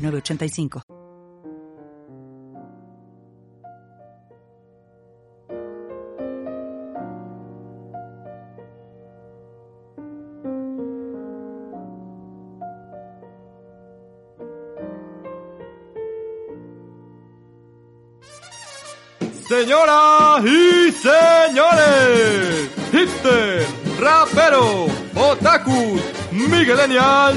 906985. Señoras y señores, hipster, rapero, otakus, miguelenials,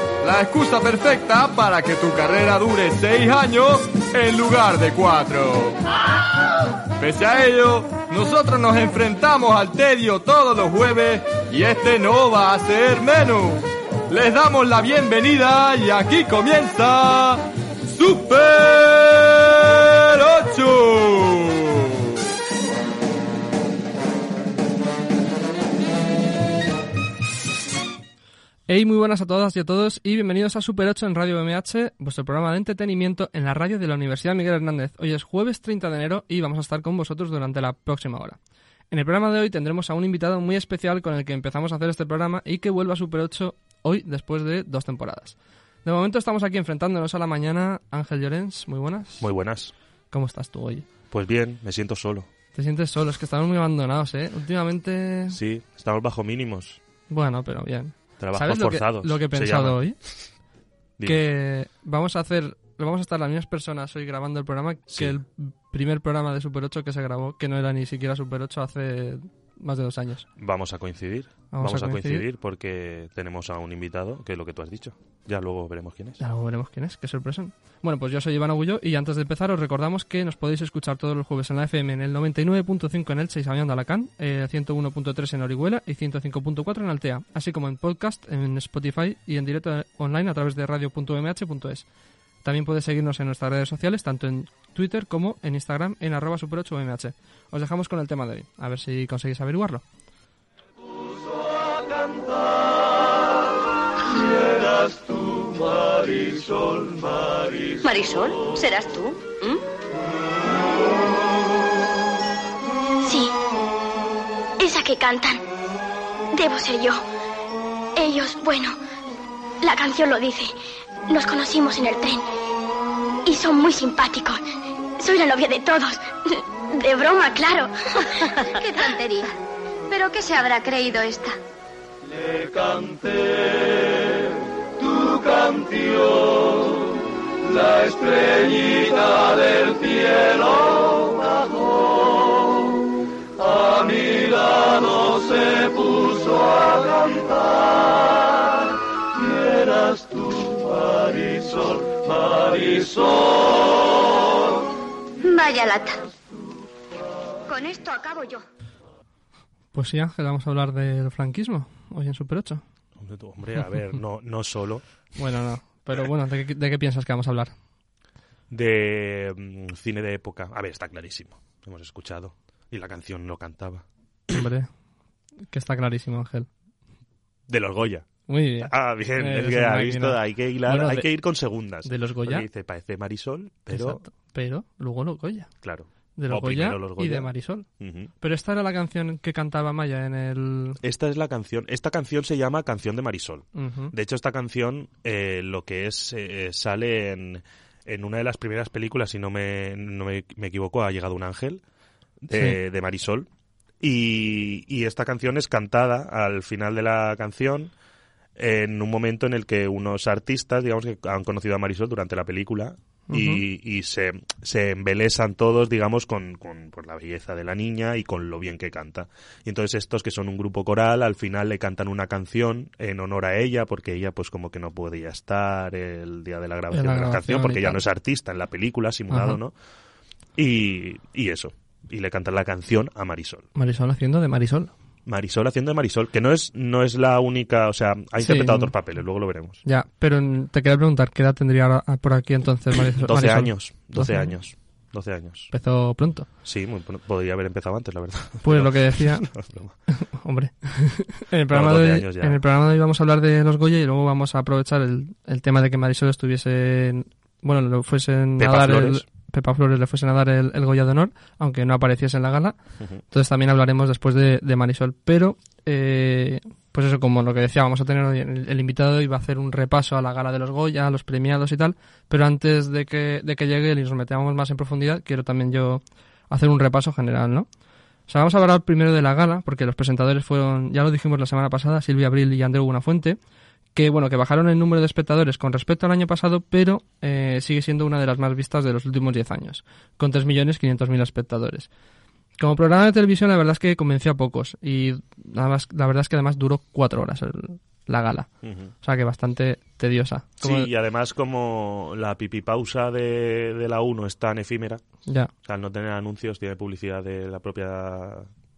la excusa perfecta para que tu carrera dure seis años en lugar de cuatro. Pese a ello, nosotros nos enfrentamos al tedio todos los jueves y este no va a ser menos. Les damos la bienvenida y aquí comienza Super 8. Hey, muy buenas a todas y a todos y bienvenidos a Super 8 en Radio BMH, vuestro programa de entretenimiento en la radio de la Universidad Miguel Hernández. Hoy es jueves 30 de enero y vamos a estar con vosotros durante la próxima hora. En el programa de hoy tendremos a un invitado muy especial con el que empezamos a hacer este programa y que vuelve a Super 8 hoy después de dos temporadas. De momento estamos aquí enfrentándonos a la mañana. Ángel Llorens, muy buenas. Muy buenas. ¿Cómo estás tú hoy? Pues bien, me siento solo. Te sientes solo, es que estamos muy abandonados, ¿eh? Últimamente... Sí, estamos bajo mínimos. Bueno, pero bien. Trabajos ¿Sabes lo que, forzados. lo que he pensado hoy? Dime. Que vamos a hacer, vamos a estar las mismas personas hoy grabando el programa Sí. que el primer programa de Super 8 que se grabó, que no era ni siquiera Super 8 hace más de dos años. Vamos a coincidir. Vamos Vamos, a coincidir. coincidir. porque tenemos a un invitado, que es lo que tú has dicho. Ya luego veremos quién es. Ya luego veremos quién es, qué sorpresa. Bueno, pues yo soy Iván Agullo y antes de empezar os recordamos que nos podéis escuchar todos los jueves en la FM en el 99.5 en Elche y Sabión de Alacant, eh, 101.3 en Orihuela y 105.4 en Altea, así como en podcast, en Spotify y en directo online a través de radio.mh.es. También podéis seguirnos en nuestras redes sociales, tanto en Twitter como en Instagram en arroba super8mh. Os dejamos con el tema de hoy, a ver si conseguís averiguarlo. Marisol, ¿serás tú? ¿Mm? Sí. Esa que cantan. Debo ser yo. Ellos, bueno, la canción lo dice. Nos conocimos en el tren. Y son muy simpáticos. Soy la novia de todos. De broma, claro. ¡Qué tontería! ¿Pero qué se habrá creído esta? Le canté tu canción, la estrellita del cielo bajó, a mi Vaya lata. Con esto acabo yo. Pues sí, Ángel, vamos a hablar del franquismo hoy en Super 8. Hombre, tú, Hombre, a ver, no, no solo Bueno, no, pero bueno, ¿de qué, de qué piensas que vamos a hablar? de mm, cine de época. A ver, está clarísimo. Hemos escuchado. Y la canción lo cantaba. Hombre, que está clarísimo, Ángel. De los Goya. Muy bien. Ah, bien, es que ha visto, hay que hilar, Bueno, hay de- que ir con segundas. de los Goya. Dice, parece Marisol, pero Exacto. Pero luego los Goya. claro. De los Goya, y de. Marisol. Pero esta era la canción que cantaba Maya en el... Esta es la canción. Esta canción se llama Canción de Marisol. De hecho, esta canción eh, lo que es eh, sale en, en una de las primeras películas, si no me, no me, me equivoco, ha llegado un ángel de, de Marisol. Y, y esta canción es cantada al final de la canción en un momento en el que unos artistas, digamos que han conocido a Marisol durante la película y, y se, se embelesan todos, digamos, con, con por la belleza de la niña y con lo bien que canta. Y entonces estos que son un grupo coral, al final le cantan una canción en honor a ella, porque ella pues como que no podía estar el día de la grabación la de la grabación canción, porque ella no es artista en la película, simulado. ¿no? Y, y eso. Y le cantan la canción a Marisol. Marisol haciendo de Marisol. Marisol haciendo de Marisol, que no es, no es la única, o sea, ha Sí. interpretado otros papeles, luego lo veremos. Ya, pero te quería preguntar, ¿qué edad tendría ahora ah, por aquí entonces Marisol? 12 Marisol? años, 12 12 años, 12 años. Empezó pronto. Sí, muy pronto. podría haber empezado antes, la verdad. Pues lo que decía, No, hombre, en el, programa Bueno, de 12 hoy, años ya. en el programa de hoy vamos a hablar de los Goya y luego vamos a aprovechar el, el tema de que Marisol estuviese, en- bueno, le fuesen Pepa a dar el. Pepa Flores le fuesen a dar el, el Goya de honor, aunque no apareciese en la gala. Entonces también hablaremos después de, de Marisol. Pero, eh, pues eso, como lo que decía, vamos a tener hoy, el, el invitado y va a hacer un repaso a la gala de los Goya, a los premiados y tal. Pero antes de que, de que llegue y nos metamos más en profundidad, quiero también yo hacer un repaso general, ¿no? O sea, vamos a hablar primero de la gala, porque los presentadores fueron, ya lo dijimos la semana pasada, Silvia Abril y Andreu Buenafuente, que bueno, que bajaron el número de espectadores con respecto al año pasado, pero eh, sigue siendo una de las más vistas de los últimos 10 años, con 3.500.000 espectadores. Como programa de televisión, la verdad es que convenció a pocos, y nada más, la verdad es que además duró cuatro horas el- la gala, o sea que bastante tediosa. Como- Sí, y además como la pipipausa de, de la 1 es tan efímera, Ya, o sea, al no tener anuncios, tiene publicidad de la propia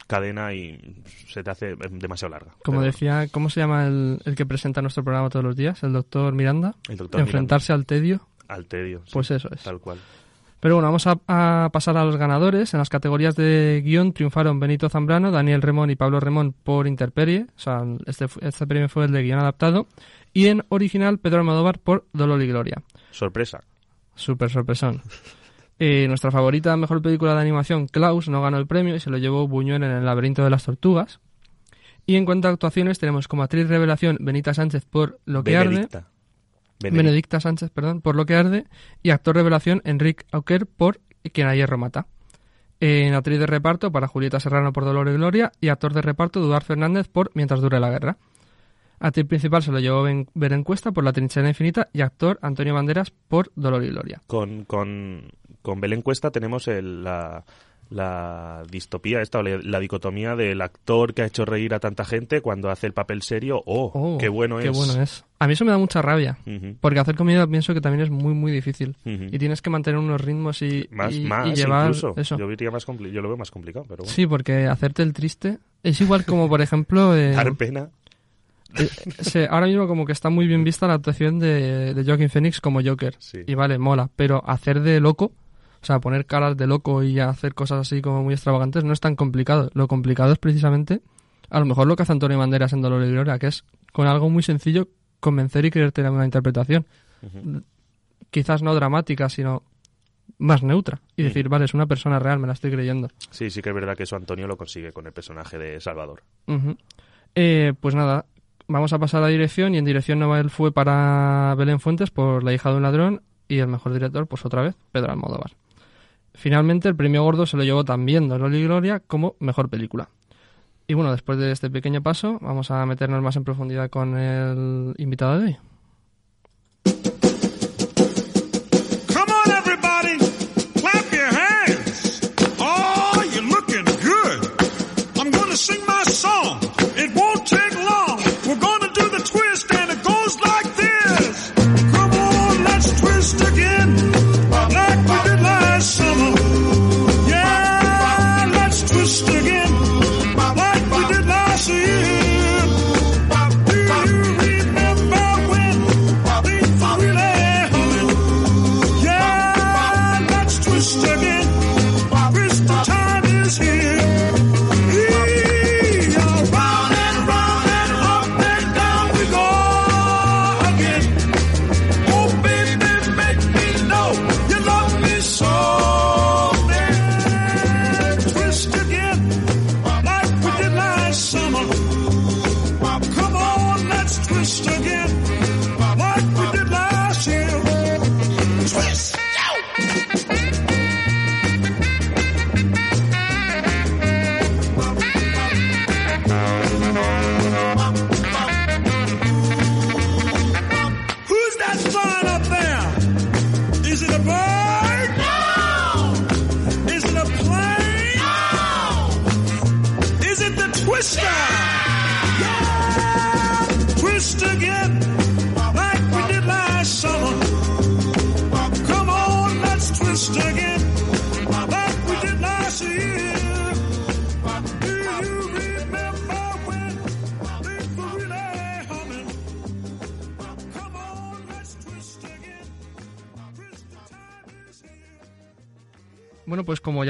cadena y se te hace demasiado larga. como Pero decía, ¿cómo se llama el, el que presenta nuestro programa todos los días? El doctor Miranda. El doctor Enfrentarse al tedio, al tedio. sí, pues eso es. Tal cual. Pero bueno, vamos a, a pasar a los ganadores. En las categorías de guion triunfaron Benito Zambrano, Daniel Remón y Pablo Remón por Interperie. O sea, este, este premio fue el de guion adaptado. Y en original, Pedro Almodóvar por Dolor y Gloria. Sorpresa. Súper sorpresón. Eh, nuestra favorita mejor película de animación, Klaus, no ganó el premio y se lo llevó Buñuel en El laberinto de las tortugas. Y en cuanto a actuaciones, tenemos como actriz revelación Benita Sánchez por Lo que arde. Benedicta. Benedicta Sánchez, perdón, por Lo que arde, y actor revelación Enrique Auquer por Quien a hierro mata. En actriz de reparto para Julieta Serrano por Dolor y Gloria y actor de reparto Dudar Fernández por Mientras dure la guerra. Actriz principal se lo llevó Ben- Beren Cuesta por La trinchera infinita y actor Antonio Banderas por Dolor y Gloria. Con, con, con Belén Cuesta tenemos el- la, la distopía esta, o la, dicotomía del actor que ha hecho reír a tanta gente cuando hace el papel serio. ¡Oh, Oh, qué bueno qué es! bueno es. A mí eso me da mucha rabia, porque hacer comedia pienso que también es muy, muy difícil. Y tienes que mantener unos ritmos y, Más, y- más y llevar incluso. eso. Yo, diría más yo lo veo más complicado, pero bueno. Sí, porque hacerte el triste es igual como, por ejemplo, eh, Dar pena. Eh, ahora mismo como que está muy bien vista la actuación de, de Joaquin Phoenix como Joker. Sí. Y vale, mola, pero hacer de loco, o sea, poner caras de loco y hacer cosas así como muy extravagantes no es tan complicado. Lo complicado es precisamente, a lo mejor lo que hace Antonio Banderas en Dolor y Gloria, que es con algo muy sencillo convencer y creerte en una interpretación. Quizás no dramática, sino más neutra. Y decir, vale, es una persona real, me la estoy creyendo. Sí, sí que es verdad que eso Antonio lo consigue con el personaje de Salvador. Eh, pues nada, vamos a pasar a dirección y en dirección Nobel fue para Belén Fuentes por La hija de un ladrón y el mejor director, pues otra vez, Pedro Almodóvar. Finalmente el premio gordo se lo llevó también Dolor y Gloria como mejor película. Y bueno, después de este pequeño paso, vamos a meternos más en profundidad con el invitado de hoy.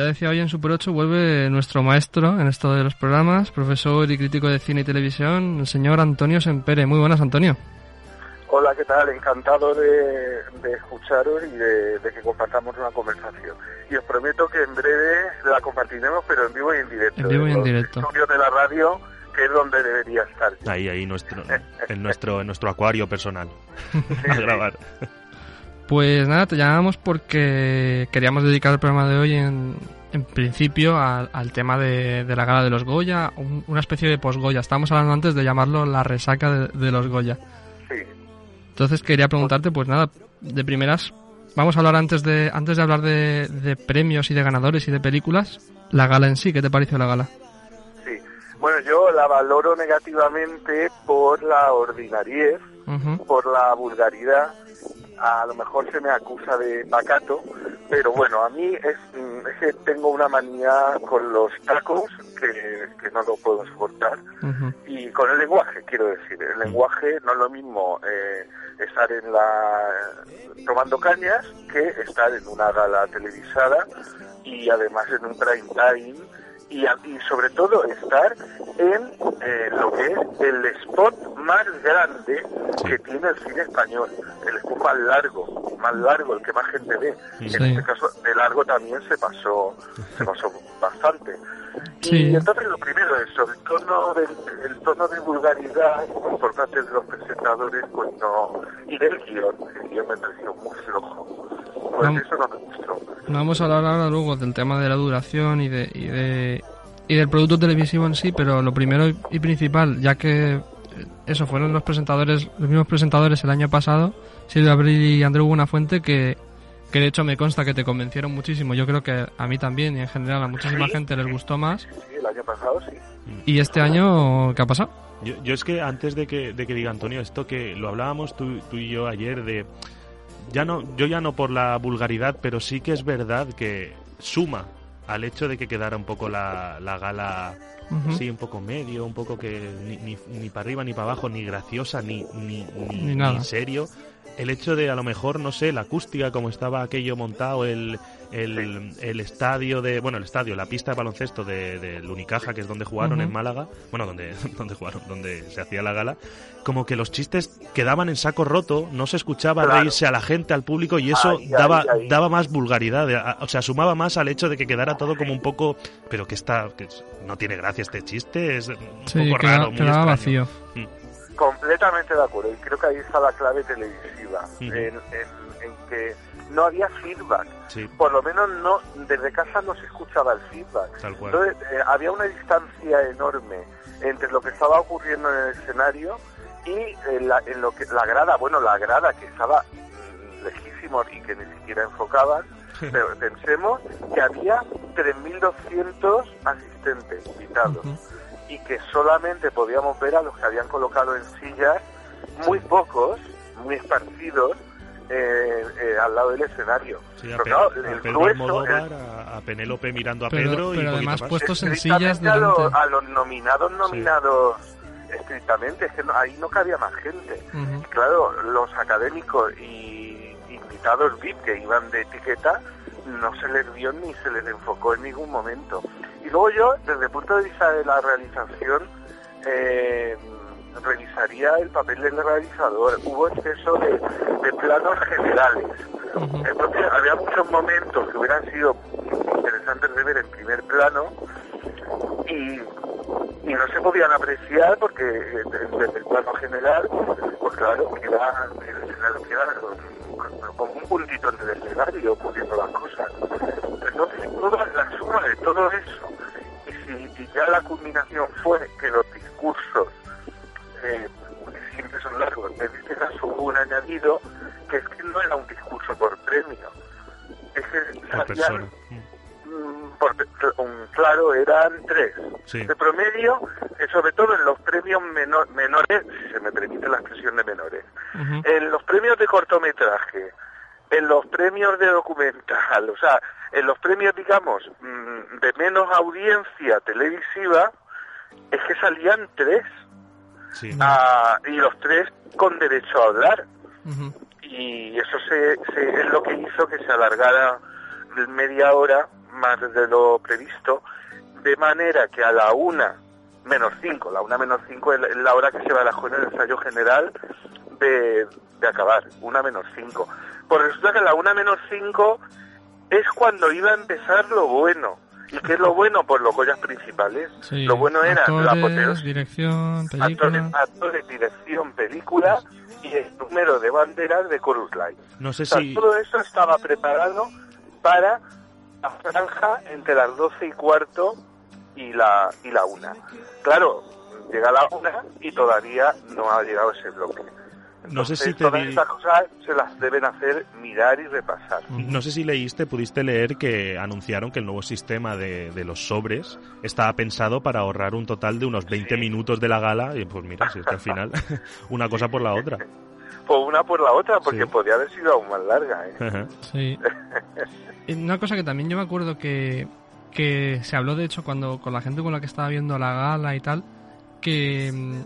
Ya decía hoy en Super 8, vuelve nuestro maestro en esto de los programas, profesor y crítico de cine y televisión, el señor Antonio Sempere. Muy buenas, Antonio. Hola, ¿qué tal? Encantado de, de escucharos y de, de que compartamos una conversación. Y os prometo que en breve la compartiremos, pero en vivo y en directo. En vivo y en los directo. estudios de la radio, que es donde debería estar. Ahí, ahí, nuestro, en, nuestro, en nuestro acuario personal. a grabar. Pues nada, te llamamos porque queríamos dedicar el programa de hoy en, en principio al, al tema de, de la gala de los Goya, un- una especie de post-Goya. Estábamos hablando antes de llamarlo la resaca de, de los Goya. Sí. Entonces quería preguntarte, pues nada, de primeras, vamos a hablar antes de antes de hablar de, de premios y de ganadores y de películas, la gala en sí, ¿qué te pareció la gala? Sí. Bueno, yo la valoro negativamente por la ordinariez, por la vulgaridad. A lo mejor se me acusa de pacato, pero bueno, a mí es, mm, es que tengo una manía con los tacos que, que no lo puedo soportar. Y con el lenguaje, quiero decir. El lenguaje no es lo mismo eh, estar en la tomando cañas que estar en una gala televisada y además en un prime time y, y sobre todo estar en eh, lo que es el spot más grande que tiene el cine español, el spot más largo, más largo, el que más gente ve. Sí. En este caso, de largo también se pasó, se pasó bastante. Sí. Y entonces lo primero es el tono de, el tono de vulgaridad por parte de los presentadores, pues no, y del guion, el guion me pareció muy flojo. Pues eso no me gustó. Vamos a hablar ahora luego del tema de la duración y de, y de y del producto televisivo en sí, pero lo primero y- principal, ya que eso fueron los presentadores, los mismos presentadores el año pasado, Silvia Abril y Andreu Buenafuente, que, que de hecho me consta que te convencieron muchísimo. Yo creo que a mí también y en general a muchísima gente les gustó más. Sí, el año pasado sí. ¿Y este año qué ha pasado? Yo, yo es que antes de que, de que diga Antonio esto que lo hablábamos tú, tú y yo ayer de ya no yo ya no por la vulgaridad pero sí que es verdad que suma al hecho de que quedara un poco la, la gala Ujú. sí un poco medio un poco que ni, ni, ni para arriba ni para abajo ni graciosa ni ni, ni, ni serio el hecho de a lo mejor no sé la acústica como estaba aquello montado el el, el estadio de bueno el estadio la pista de baloncesto de- del Unicaja que es donde jugaron en Málaga bueno donde donde jugaron donde se hacía la gala como que los chistes quedaban en saco roto no se escuchaba Claro. reírse a la gente al público y eso Ahí, daba ahí. daba más vulgaridad de- a- o sea sumaba más al hecho de que quedara todo como un poco pero que está que no tiene gracia este chiste es un Sí, poco queda- raro muy extraño. vacío. Completamente de acuerdo, y creo que ahí está la clave televisiva, Ujú. en, en- en que no había feedback. sí. Por lo menos no desde casa no se escuchaba el feedback. tal cual. Entonces, eh, había una distancia enorme entre lo que estaba ocurriendo en el escenario y eh, la, en lo que la grada, bueno, la grada que estaba mm, lejísimos y que ni siquiera enfocaban, pero pensemos que había 3.200 asistentes invitados y que solamente podíamos ver a los que habían colocado en sillas, muy pocos, muy esparcidos, eh, eh, al lado del escenario. Sí, a, Pero Pe- claro, a el Pedro grueso, Almodóvar, el- a, a Penélope mirando a Pero- Pedro y pero poquito además más. puestos en estrictamente sillas a, lo- delante. a los nominados, nominados estrictamente, es que no- ahí no cabía más gente. Ujú. Y claro, los académicos y invitados VIP que iban de etiqueta, no se les vio ni se les enfocó en ningún momento. Y luego yo, desde el punto de vista de la realización, eh, revisaría el papel del realizador. Hubo exceso de, de planos generales. Entonces había muchos momentos que hubieran sido interesantes de ver en primer plano y, y no se podían apreciar porque eh, desde el plano general, pues claro, queda, queda con- como un puntito en el escenario poniendo las cosas. Entonces toda la suma de todo eso y si y ya la culminación fue que los discursos eh, que siempre son largos. En este caso hubo un añadido que es que no era un discurso por premio. Es que persona. Mm. por- un- claro, eran tres. Sí. De promedio sobre todo en los premios menor- menores, si se me permite la expresión de menores, en los premios de cortometraje, en los premios de documental, o sea, en los premios, digamos, mm, de menos audiencia televisiva, es que salían tres, Sí. y los tres con derecho a hablar. Y eso se, se- es lo que hizo que se alargara media hora más de lo previsto, de manera que a la una menos cinco, la una menos cinco es la- es la hora que se barajó en el ensayo general de, de acabar, una menos cinco. Pues resulta que a la una menos cinco es cuando iba a empezar lo bueno. ¿Y qué es lo bueno? Pues los Goyas principales. Sí, lo bueno era la actores, apoteosis dirección, película. actores, actores, dirección, película y el número de banderas de Chorus Line. No sé O sea, si... todo eso estaba preparado para la franja entre las 12 y cuarto y la, y la una. Claro, llega la una y todavía no ha llegado ese bloque. No sé si te todas di- estas cosas se las deben hacer mirar y repasar. No sé si leíste, pudiste leer que anunciaron que el nuevo sistema de, de los sobres estaba pensado para ahorrar un total de unos 20 minutos de la gala y pues mira, si es que al final una cosa por la otra. Pues una por la otra, porque Sí. podría haber sido aún más larga. ¿eh? Sí. Una cosa que también yo me acuerdo que, que se habló, de hecho, cuando con la gente con la que estaba viendo la gala y tal, que, mm,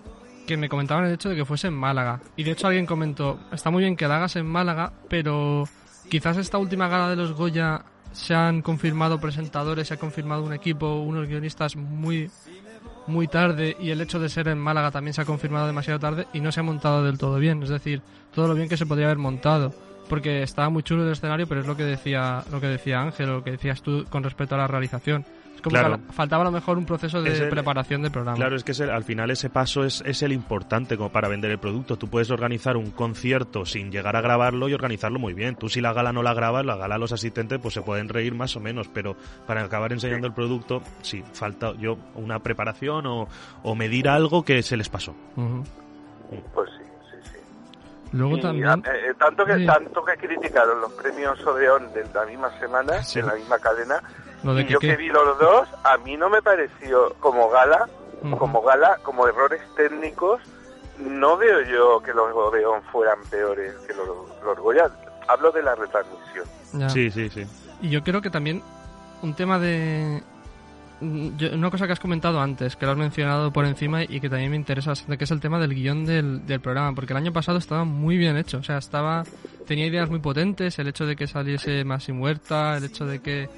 que me comentaban el hecho de que fuese en Málaga. Y de hecho alguien comentó, está muy bien que la hagas en Málaga, pero quizás esta última gala de los Goya se han confirmado presentadores, se ha confirmado un equipo, unos guionistas muy muy tarde y el hecho de ser en Málaga también se ha confirmado demasiado tarde y no se ha montado del todo bien, es decir, todo lo bien que se podría haber montado, porque estaba muy chulo el escenario, pero es lo que decía lo que decía Ángel, lo que decías tú con respecto a la realización. Es como Claro. que faltaba a lo mejor un proceso de el- preparación del programa. Claro, es que al final ese paso es, es el importante como para vender el producto. Tú puedes organizar un concierto sin llegar a grabarlo y organizarlo muy bien. Tú si la gala no la grabas, la gala los asistentes pues se pueden reír más o menos, pero para acabar enseñando el producto, sí, falta yo una preparación o, o medir algo que se les pasó. Ujú. Pues sí, sí, sí. Luego Y, también... eh, tanto que Sí. tanto que criticaron los premios Odeón de la misma semana, Sí. de la misma cadena, Lo de y que yo qué. que vi los dos, a mí no me pareció como gala, como gala, como errores técnicos, no veo yo que los Odeón fueran peores que los, los Goya. Hablo de la retransmisión. Ya. Sí, sí, sí. Y yo creo que también un tema de... yo- una cosa que has comentado antes, que lo has mencionado por encima y que también me interesa bastante, que es el tema del guion del, del programa, porque el año pasado estaba muy bien hecho, o sea, estaba tenía ideas muy potentes, el hecho de que saliese más y muerta, el hecho de que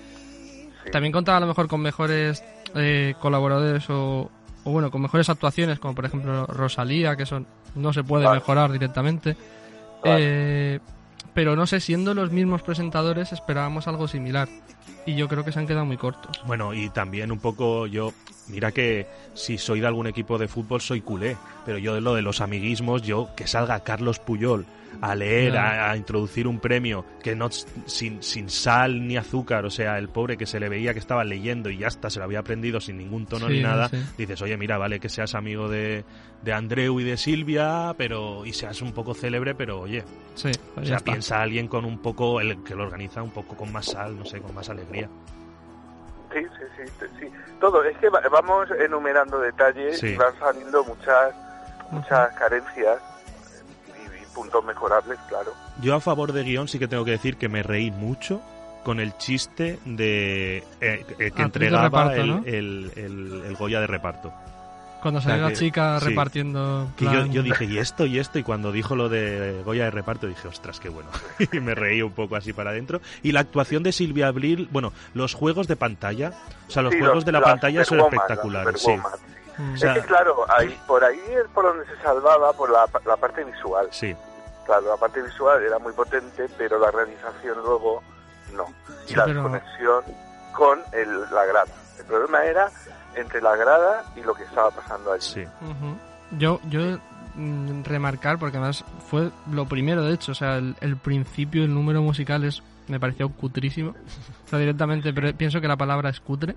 también contaba a lo mejor con mejores eh, colaboradores o, o bueno, con mejores actuaciones, como por ejemplo Rosalía, que eso no se puede Vale. mejorar directamente. Eh, pero no sé, siendo los mismos presentadores esperábamos algo similar. Y yo creo que se han quedado muy cortos. Bueno, y también un poco yo, mira que si soy de algún equipo de fútbol soy culé, pero yo de lo de los amiguismos, yo que salga Carlos Puyol a leer, a, a introducir un premio que no sin, sin sal ni azúcar, o sea, el pobre que se le veía que estaba leyendo y ya está, se lo había aprendido sin ningún tono Sí, ni nada, sí. dices, oye, mira, vale que seas amigo de, de Andreu y de Silvia, pero y seas un poco célebre, pero oye, Sí, o pues ya sea, piensa alguien con un poco, el que lo organiza un poco con más sal, no sé, con más alegría. Sí, sí, sí, sí, sí. Todo, es que va- vamos enumerando detalles Sí. y van saliendo muchas, muchas carencias y, y puntos mejorables, claro. Yo a favor de guion sí que tengo que decir que me reí mucho con el chiste de eh, eh, que de entregaba reparto, el, ¿no? el, el- el Goya de reparto. Cuando o sea salió la que- chica sí. repartiendo... Que yo, dije, y esto, y esto, y cuando dijo lo de Goya de reparto dije, ostras, qué bueno. y me reí un poco así para adentro. Y la actuación de Silvia Abril, bueno, los juegos de pantalla, o sea, los Sí, juegos de la pantalla son espectaculares, sí. Mm. O sea, es que claro, ahí, por ahí es por donde se salvaba, por la, la parte visual. sí. Claro, la parte visual era muy potente, pero la realización luego no. Y Sí, la pero- conexión con el, la grada. El problema era entre la grada y lo que estaba pasando allí. Sí. Yo, yo mm, remarcar, porque además fue lo primero, de hecho, o sea, el, el principio, el número musical es, me pareció cutrísimo. O sea, directamente, pero pienso que la palabra es cutre.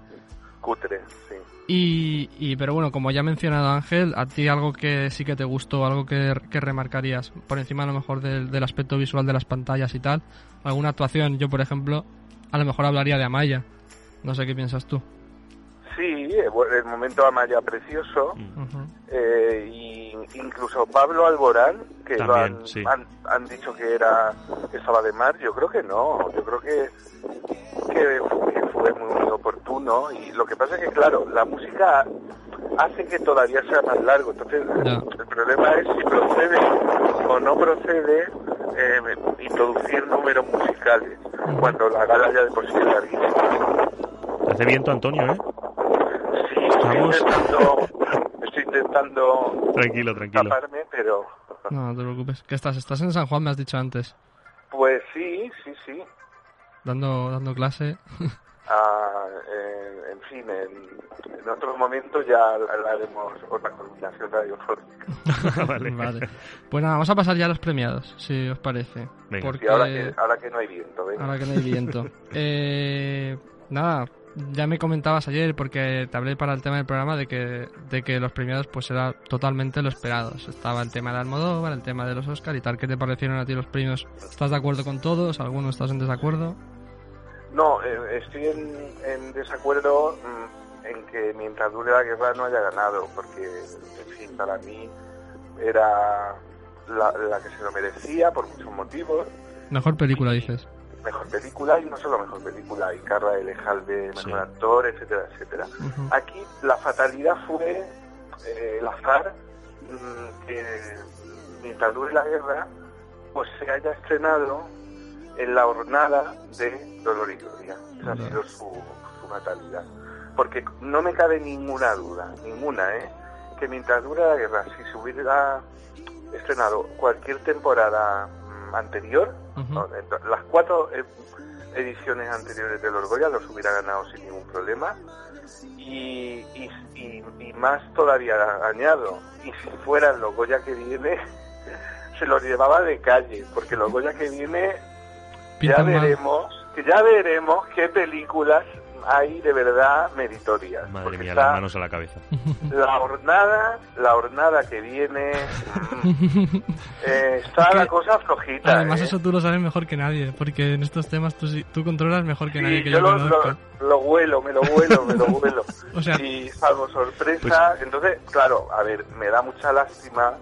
Cutre, sí. Y, y, pero bueno, como ya ha mencionado Ángel, a ti algo que sí que te gustó, algo que, que remarcarías, por encima a lo mejor del, del aspecto visual de las pantallas y tal, alguna actuación, yo por ejemplo, a lo mejor hablaría de Amaya. No sé qué piensas tú. Sí, el, el momento Amaya precioso. Eh, y incluso Pablo Alborán, que lo han, sí. han, han dicho que era que estaba de mar, yo creo que no, yo creo que, que, que fue muy, oportuno y lo que pasa es que claro, la música hace que todavía sea más largo, entonces el problema es si procede o no procede eh, introducir números musicales cuando la gala ya de por sí es larguísima. Hace viento, Antonio, ¿eh? Sí, estoy intentando, estoy intentando Tranquilo, tranquilo. taparme, pero No, no te preocupes. ¿Qué estás? Estás en San Juan, me has dicho antes. Pues sí, sí, sí. Dando, dando clase. Ah, eh, en fin, en, en otro momento ya haremos otra combinación radiofónica. vale. Vale. Pues nada, vamos a pasar ya a los premiados, si os parece. Venga. Porque Y ahora que, ahora que no hay viento, venga. ahora que no hay viento. Eh, nada, ya me comentabas ayer, porque te hablé para el tema del programa, de que, de que los premiados pues era totalmente lo esperados. Estaba el tema de Almodóvar, el tema de los Oscar y tal. ¿Qué te parecieron a ti los premios? ¿Estás de acuerdo con todos? ¿Algunos estás en desacuerdo? No, eh, estoy en, en desacuerdo mm, en que mientras dure la guerra no haya ganado, porque, en fin, para mí era la, la que se lo merecía por muchos motivos. Mejor película, dices. Mejor película y no solo mejor película, y Carla Elejalde, mejor Sí. actor, etcétera, etcétera. Aquí la fatalidad fue eh, el azar mm, que mientras dure la guerra pues se haya estrenado en la jornada de Dolor y Gloria. Esa ha sido su, su fatalidad. Porque no me cabe ninguna duda, ninguna, ¿eh? Que mientras dure la guerra, si se hubiera estrenado cualquier temporada mm, anterior, Las cuatro eh, ediciones anteriores del Orgoya los hubiera ganado sin ningún problema. Y, y, y- y más todavía añado y si fuera el Goya que viene se lo llevaba de calle porque el Goya que viene ya Pintan veremos ya veremos qué películas hay de verdad meritorias Madre mía, las manos a la cabeza. la hornada la hornada que viene mm, eh, está la cosa flojita Además, ¿eh? eso tú lo sabes mejor que nadie, porque en estos temas tú, sí- tú controlas mejor que Sí, nadie que yo yo, lo, lo, lo huelo, me lo huelo, me lo huelo. O sea- y salvo sorpresa, entonces, claro, a ver, me da mucha lástima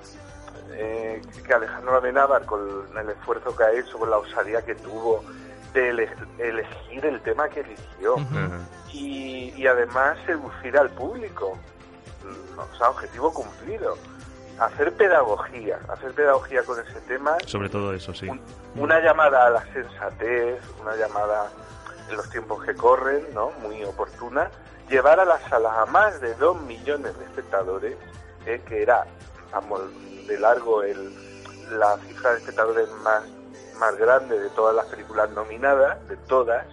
eh, que Alejandro Amenábar, con el esfuerzo que ha hecho, con la osadía que tuvo de ele- elegir el tema que eligió y, y además seducir al público. O sea, objetivo cumplido. Hacer pedagogía, hacer pedagogía con ese tema Sobre todo eso, sí. un- una llamada a la sensatez, una llamada en los tiempos que corren, ¿no? Muy oportuna, llevar a las salas a más de dos millones de espectadores, eh, que era, vamos, de largo el, la cifra de espectadores más, más grande de todas las películas nominadas, de todas,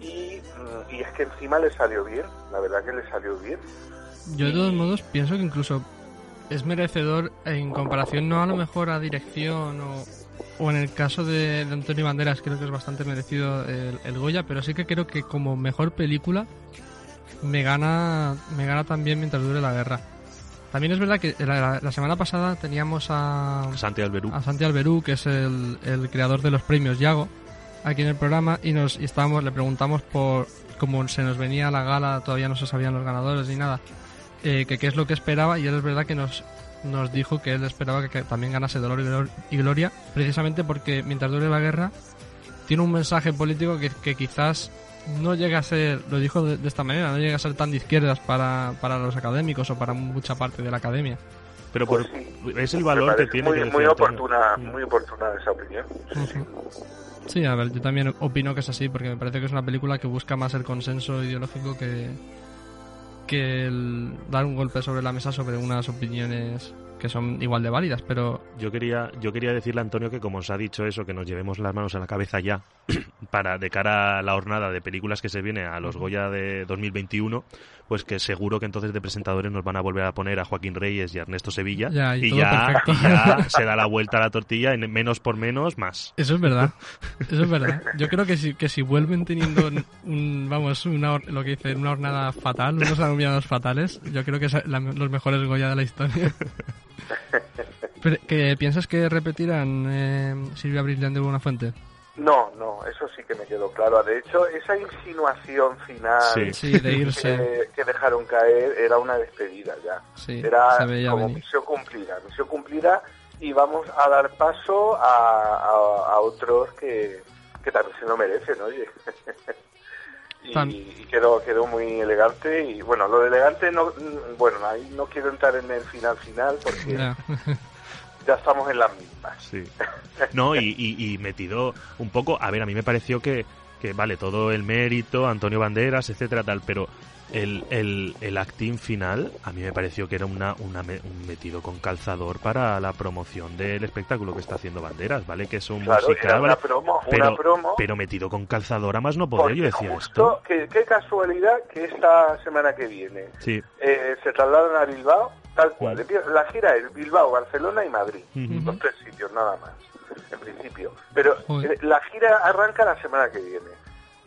y, mm, y es que encima le salió bien, la verdad que le salió bien. Yo de todos modos pienso que incluso es merecedor en comparación no a lo mejor a dirección o, o en el caso de, de Antonio Banderas creo que es bastante merecido el, el Goya, pero sí que creo que como mejor película me gana me gana también mientras dure la guerra. También es verdad que la, semana pasada teníamos a, Santi Alberú. a Santi Alberú, que es el, el creador de los premios Yago, aquí en el programa, y nos y estábamos, le preguntamos por como se nos venía la gala, todavía no se sabían los ganadores ni nada, eh, que qué es lo que esperaba, y él es verdad que nos, nos dijo que él esperaba que, que también ganase Dolor y Gloria, precisamente porque mientras dure la guerra, tiene un mensaje político que, que quizás no llega a ser, lo dijo de, de esta manera, no llega a ser tan de izquierdas para, para los académicos o para mucha parte de la academia. Pero por, Pues sí. es el valor que tiene. muy, que muy oportuna, muy oportuna esa opinión. Sí, sí. Sí, a ver, yo también opino que es así, porque me parece que es una película que busca más el consenso ideológico que, que el dar un golpe sobre la mesa sobre unas opiniones que son igual de válidas, pero Yo quería, yo quería decirle a Antonio que como os ha dicho eso, que nos llevemos las manos a la cabeza ya, para de cara a la jornada de películas que se viene a los Goya de 2021, pues que seguro que entonces de presentadores nos van a volver a poner a Joaquín Reyes y a Ernesto Sevilla Ya, y ya, y ya se da la vuelta a la tortilla en menos por menos más. eso es verdad. Eso es verdad. Yo creo que si, que si vuelven teniendo un, vamos, una, lo que dice, una jornada fatal, unos nominados fatales, yo creo que es la- los mejores Goya de la historia. Pero, ¿que ¿Piensas que repetirán eh, Silvia Brillant de Buena Fuente? No, no, eso sí que me quedó claro. De hecho, esa insinuación final Sí. Sí, de irse. que, que dejaron caer era una despedida ya. Sí, era como venir. misión cumplida, misión cumplida y vamos a dar paso a, a- a otros que, que también se lo merecen, oye. y, y quedó, quedó muy elegante y bueno, lo de elegante no, bueno, ahí no quiero entrar en el final final porque Ya. ya estamos en las mismas. Sí. No, y, y- y metido un poco. A ver, a mí me pareció que, que vale, todo el mérito, Antonio Banderas, etcétera, tal, pero el, el, el acting final a mí me pareció que era una, una me- un metido con calzador para la promoción del espectáculo que está haciendo Banderas, ¿vale? Que es un Claro, musical, era una promo, pero, una promo. pero metido con calzador a más no poder. Yo decía justo, esto. qué, qué casualidad que esta semana que viene Sí. eh, se trasladan a Bilbao, tal cual. La gira es Bilbao, Barcelona y Madrid. Ujú. Los tres sitios, nada más, en principio. Pero eh, la gira arranca la semana que viene.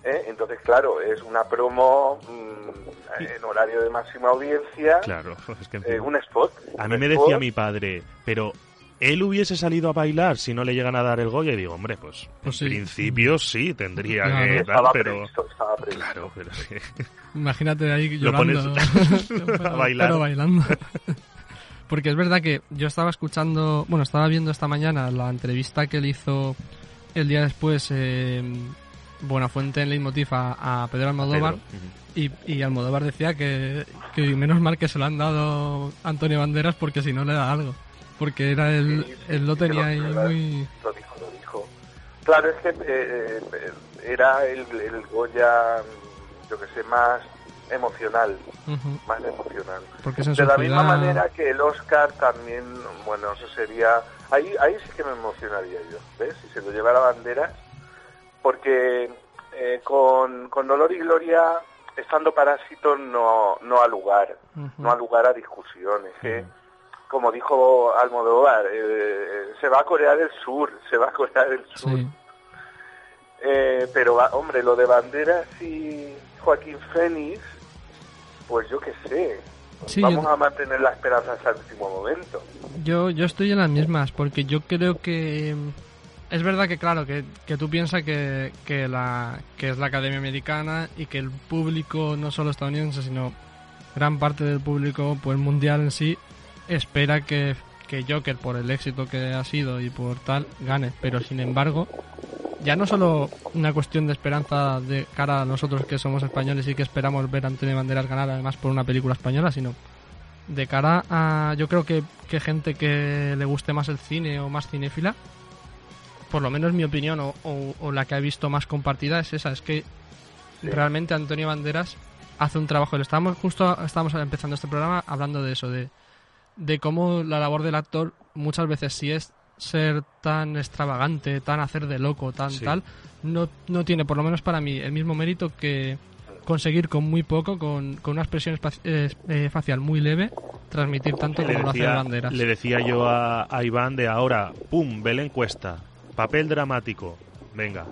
¿Eh? Entonces, claro, es una promo mm, en horario de máxima audiencia, Claro, es que eh, encima- un spot. A mí me spot. decía mi padre, pero él hubiese salido a bailar si no le llegan a dar el Goya y digo, hombre, pues, Pues en sí. principio sí, tendría Claro. que Estaba tal, pero previsto, estaba previsto. claro, pero sí. Imagínate ahí Lo llorando. pones pero, a bailar. pero bailando. Porque es verdad que yo estaba escuchando, bueno, estaba viendo esta mañana la entrevista que le hizo el día después eh, Buenafuente en Leitmotiv a, a Pedro Almodóvar. Pedro. Y, y Almodóvar decía que, que menos mal que se lo han dado Antonio Banderas porque si no le da algo. Porque era Sí, sí, él lo tenía ahí lo- muy... Lo dijo, lo dijo. Claro, es que eh, eh, era el, el Goya, yo que sé, más emocional, más emocional. porque De la misma manera que el Oscar también, bueno, eso sería... Ahí, ahí sí que me emocionaría yo, ¿ves? Si se lo llevara Banderas, porque eh, con, con Dolor y Gloria, estando Parásito no, no ha lugar, no ha lugar a discusiones, ¿eh? Como dijo Almodóvar, eh, se va a Corea del Sur, se va a Corea del Sur. Sí. Eh, pero, hombre, lo de Banderas y Joaquín Fénix, pues yo qué sé. Sí, Vamos yo- a mantener la esperanza hasta el último momento. Yo, yo estoy en las mismas, porque yo creo que... Es verdad que, claro, que, que tú piensas que, que, la, que es la Academia Americana y que el público, no solo estadounidense, sino gran parte del público pues mundial en sí, espera que, que Joker, por el éxito que ha sido y por tal, gane. Pero, sin embargo, ya no solo una cuestión de esperanza de cara a nosotros que somos españoles y que esperamos ver a Antonio Banderas ganar, además por una película española, sino de cara a yo creo que, que gente que le guste más el cine o más cinéfila por lo menos mi opinión o, o- o la que he visto más compartida es esa es que realmente Antonio Banderas hace un trabajo estábamos justo estábamos empezando este programa hablando de eso de de cómo la labor del actor muchas veces si es ser tan extravagante tan hacer de loco tan Sí. tal no, no tiene por lo menos para mí el mismo mérito que conseguir con muy poco, con, con una expresión eh, facial muy leve, transmitir tanto le como lo hace decía, Banderas. le decía yo a, a Iván de ahora, pum, ve la encuesta, papel dramático, venga,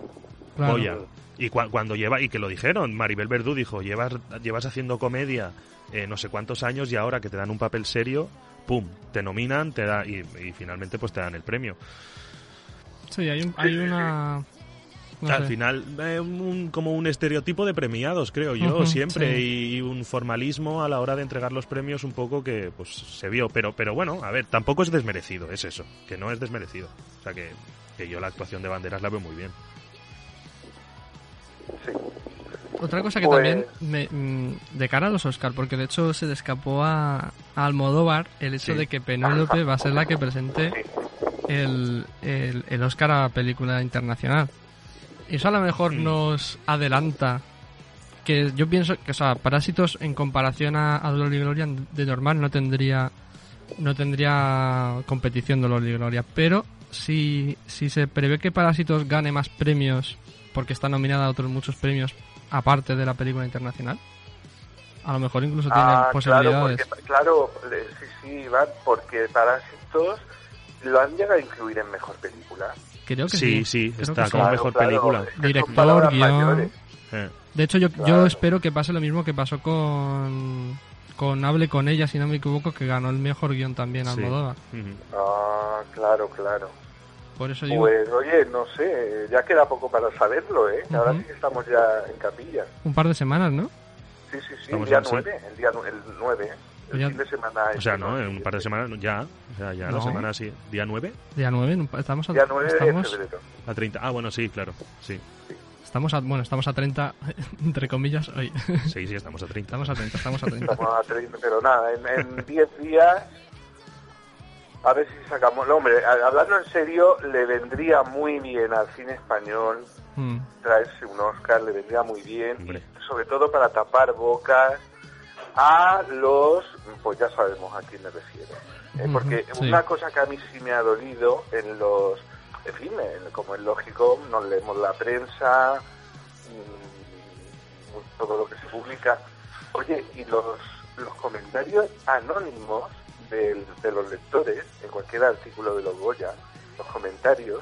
Claro. Goya. Y cua- cuando lleva, y que lo dijeron, Maribel Verdú dijo, llevas, llevas haciendo comedia eh, no sé cuántos años y ahora que te dan un papel serio, pum, te nominan, te da, y, y finalmente pues te dan el premio. Sí, hay, un- hay una... no Al sé. final, eh, un- como un estereotipo de premiados, creo yo, siempre, sí. y, un formalismo a la hora de entregar los premios un poco que pues se vio, pero, pero bueno, a ver, tampoco es desmerecido, es eso, que no es desmerecido. O sea que, que yo la actuación de Banderas la veo muy bien. Sí. Otra cosa que Pues- también, me, mm, de cara a los Oscar, porque de hecho se le escapó a, a Almodóvar el hecho Sí. de que Penélope va a ser la que presente el, el, el Oscar a película internacional. Y eso a lo mejor Mm. nos adelanta que yo pienso que, o sea, Parásitos en comparación a, a Dolor y Gloria de normal no tendría no tendría competición Dolor y Gloria, pero si, si se prevé que Parásitos gane más premios porque está nominada a otros muchos premios aparte de la película internacional, a lo mejor incluso tiene Ah, claro, posibilidades. porque, claro, le- sí, sí, Iván, porque Parásitos lo han llegado a incluir en mejor película. Creo que Sí, sí, sí, creo está como sí. mejor película. Director, guion. mayores. Eh, De hecho, yo, yo espero que pase lo mismo que pasó con, con Hable con ella, si no me equivoco, que ganó el mejor guion también Sí. Almodóvar. ujú. Ah, claro, claro. Por eso digo, Pues oye, no sé, ya queda poco para saberlo, ¿eh? Ahora Ujú. sí que estamos ya en capilla. un par de semanas, ¿no? Sí, sí, sí, el día en- sí. 9, el día nu- el 9, ¿eh? el Ya- fin de semana. O sea, ¿no? En un par de semanas ya. O sea, ya la No. semana sí. ¿Día 9? Día 9, en un pa- estamos a, Día 9 de estamos, febrero. A 30. Ah, bueno, sí, claro. Sí. Estamos a, bueno, estamos a 30, entre comillas, hoy. Sí, sí, estamos a 30. estamos a 30, estamos a 30. Estamos a 30, pero nada, en en 10 días, a ver si sacamos. No, hombre, hablando en serio, le vendría muy bien al cine español Mm, traerse un Oscar, le vendría muy bien, Hombre. sobre todo para tapar bocas a los, pues ya sabemos a quién me refiero. Eh, porque sí. una cosa que a mí sí me ha dolido en los, en fin, como es lógico, nos leemos la prensa, mm, todo lo que se publica. Oye, y los, los comentarios anónimos del- de los lectores, en cualquier artículo de los Goya, los comentarios,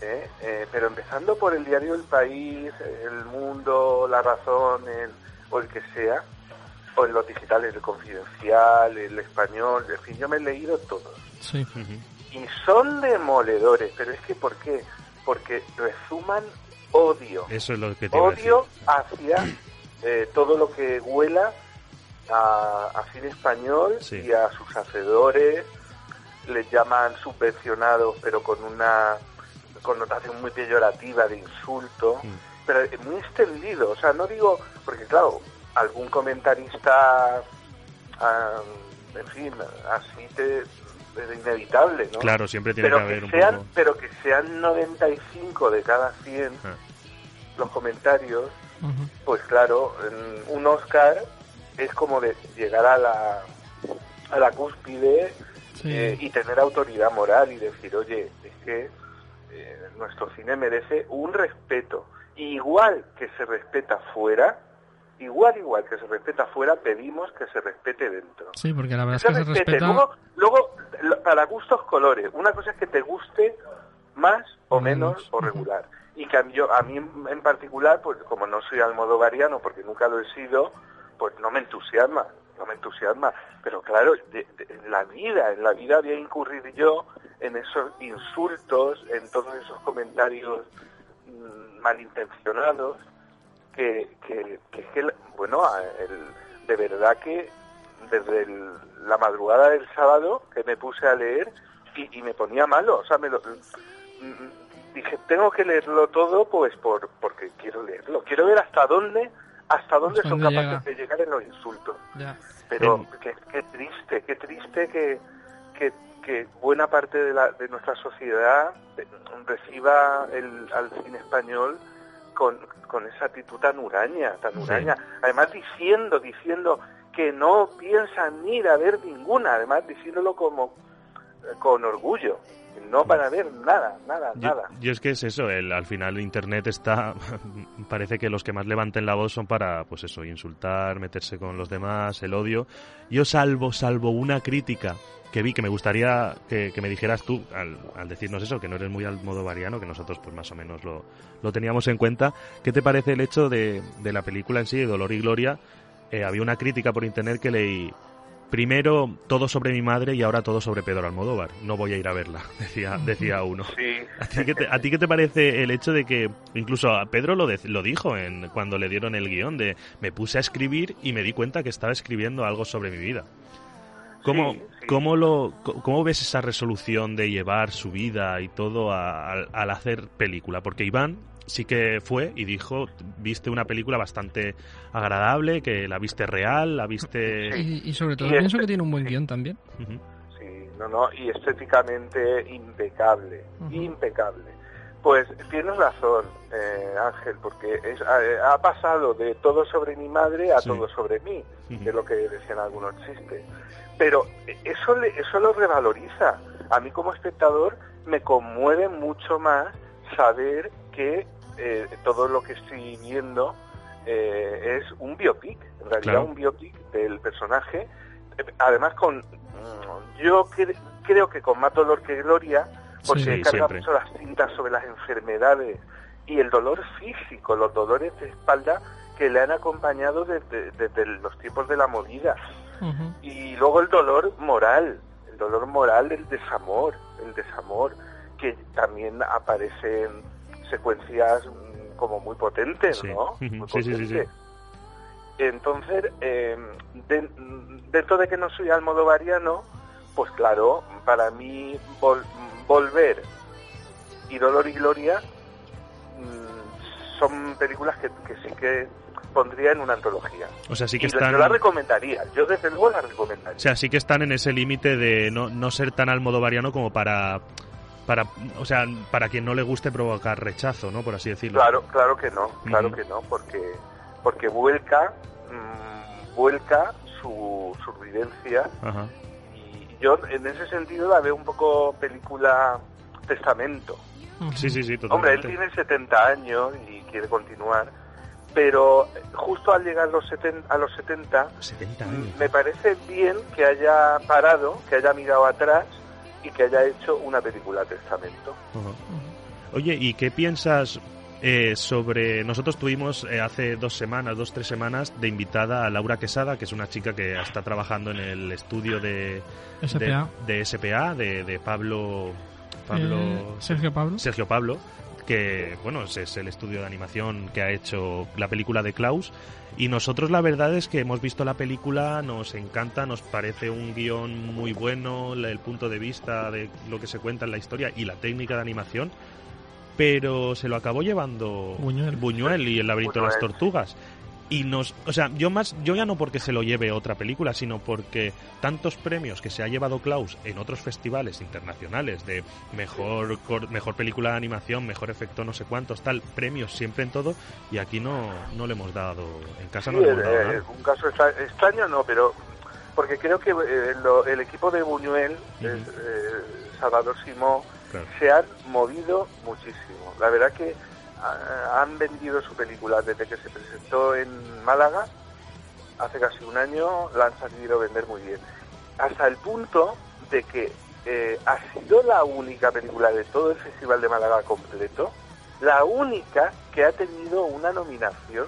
¿eh? Eh, pero empezando por el diario El País, El Mundo, La Razón, el, o el que sea, o en los digitales, el Confidencial, el Español, en fin, yo me he leído todos. sí. Ujú. Y son demoledores, pero es que ¿por qué? Porque resuman odio. Eso es lo que te iba a decir. Odio hacia eh, todo lo que huela a, a cine español Sí. y a sus hacedores. Les llaman subvencionados, pero con una connotación muy peyorativa de insulto. Mm. Pero eh, muy extendido. O sea, no digo, porque claro, algún comentarista, ah, en fin, así te, inevitable, ¿no? Claro, siempre tiene pero que haber que un sean, poco. pero que sean 95 de cada 100 Ah. los comentarios, pues claro, un Oscar es como de llegar a la a la cúspide Sí. eh, y tener autoridad moral y decir, oye, es que eh, nuestro cine merece un respeto. Igual que se respeta fuera, igual, igual que se respeta fuera, pedimos que se respete dentro. Sí, porque la verdad es que se respete. respeta. Luego, luego, para gustos colores. Una cosa es que te guste más o menos Menos, o regular. Y que a mí, yo- a mí en particular, pues como no soy almodovariano, porque nunca lo he sido, pues no me entusiasma, no me entusiasma. Pero claro, de- de- en la vida, en la vida voy a incurrir yo en esos insultos, en todos esos comentarios mm, malintencionados, que, que, que es que, bueno, el- de verdad que desde el- la madrugada del sábado que me puse a leer y, y me ponía malo, o sea, me lo, mm, dije, tengo que leerlo todo pues por porque quiero leerlo, quiero ver hasta dónde hasta dónde son capaces llega. de llegar en los insultos. Ya. Pero qué, qué triste, qué triste que, que, que buena parte de, la, de nuestra sociedad reciba el, al cine español con, con esa actitud tan huraña, tan Sí. huraña. Además diciendo, diciendo que no piensan ir a ver ninguna, además diciéndolo como con orgullo. No van a ver nada, nada, Yo, nada. yo es que es eso, el, al final Internet está, parece que los que más levanten la voz son para, pues eso, insultar, meterse con los demás, el odio. Yo salvo, salvo una crítica que vi que me gustaría que, que me dijeras tú al, al decirnos eso, que no eres muy al modo variano, que nosotros pues más o menos lo, lo teníamos en cuenta. ¿Qué te parece el hecho de, de la película en sí, de Dolor y Gloria? Eh, había una crítica por internet que leí primero todo sobre mi madre y ahora todo sobre Pedro Almodóvar. No voy a ir a verla, decía, decía uno. Sí, ¿A ti, qué te, a ti qué te parece el hecho de que incluso a Pedro lo, de- lo dijo en, cuando le dieron el guion de me puse a escribir y me di cuenta que estaba escribiendo algo sobre mi vida? ¿Cómo, Sí, sí. cómo lo, ¿Cómo ves esa resolución de llevar su vida y todo a- al hacer película? Porque Iván sí que fue y dijo, viste una película bastante agradable, que la viste real, la viste... Y, y sobre todo Y pienso este- que tiene un buen guion también. Sí, no, no, y estéticamente impecable, impecable. Pues tienes razón, eh, Ángel, porque es, ha, ha pasado de todo sobre mi madre a Sí. todo sobre mí, Ujú. que es lo que decían algunos chistes. Pero eso, le, eso lo revaloriza. A mí como espectador me conmueve mucho más saber que eh, todo lo que estoy viendo eh, es un biopic, en realidad Claro. un biopic del personaje, además con, mm, yo cre- creo que con más dolor que gloria, porque Sí, carga mucho las cintas sobre las enfermedades y el dolor físico, los dolores de espalda que le han acompañado desde, desde los tiempos de la movida. Y luego el dolor moral, el dolor moral del desamor, el desamor. que también aparecen secuencias mm, como muy potentes, Sí. ¿no? Muy sí, sí, sí. Entonces, eh, de- dentro de que no soy almodovariano, pues claro, para mí vol- volver y Dolor y Gloria mm, son películas que, que sí que pondría en una antología. O sea, sí que y están... yo la recomendaría, yo desde luego la recomendaría. O sea, sí que están en ese límite de no, no ser tan almodovariano como para, para, o sea, para quien no le guste provocar rechazo, ¿no? Por así decirlo. Claro, claro que no, claro que no, porque porque vuelca mm, vuelca su, su vivencia y yo en ese sentido la veo un poco película testamento. Sí, sí, sí, Hombre, él tiene 70 años y quiere continuar, pero justo al llegar a los 70, a los 70 70 años. me parece bien que haya parado, que haya mirado atrás y que haya hecho una película testamento. Oye, ¿y qué piensas eh, sobre... Nosotros tuvimos eh, hace dos semanas, dos, tres semanas, de invitada a Laura Quesada, que es una chica que está trabajando en el estudio de... SPA. De, de SPA, de, de Pablo... Pablo... Eh, Sergio Pablo. Sergio Pablo, que bueno, es- es el estudio de animación que ha hecho la película de Klaus. Y nosotros la verdad es que hemos visto la película, nos encanta, nos parece un guion muy bueno, el punto de vista de lo que se cuenta en la historia y la técnica de animación, pero se lo acabó llevando Buñuel. y el laberinto de las Buñuel. tortugas. Y nos, o sea, yo más, yo ya no porque se lo lleve otra película, sino porque tantos premios que se ha llevado Klaus en otros festivales internacionales de mejor, cor- mejor película de animación, mejor efecto, no sé cuántos, tal, premios siempre en todo, y aquí no, no le hemos dado, en casa no le hemos dado eh, nada. un caso extra- extraño no, pero porque creo que eh, lo- el equipo de Buñuel, eh, Salvador Simó, Claro. se han movido muchísimo. La verdad que han vendido su película desde que se presentó en Málaga, hace casi un año, la han sabido vender muy bien. Hasta el punto de que eh, ha sido la única película de todo el Festival de Málaga completo, la única que ha tenido una nominación,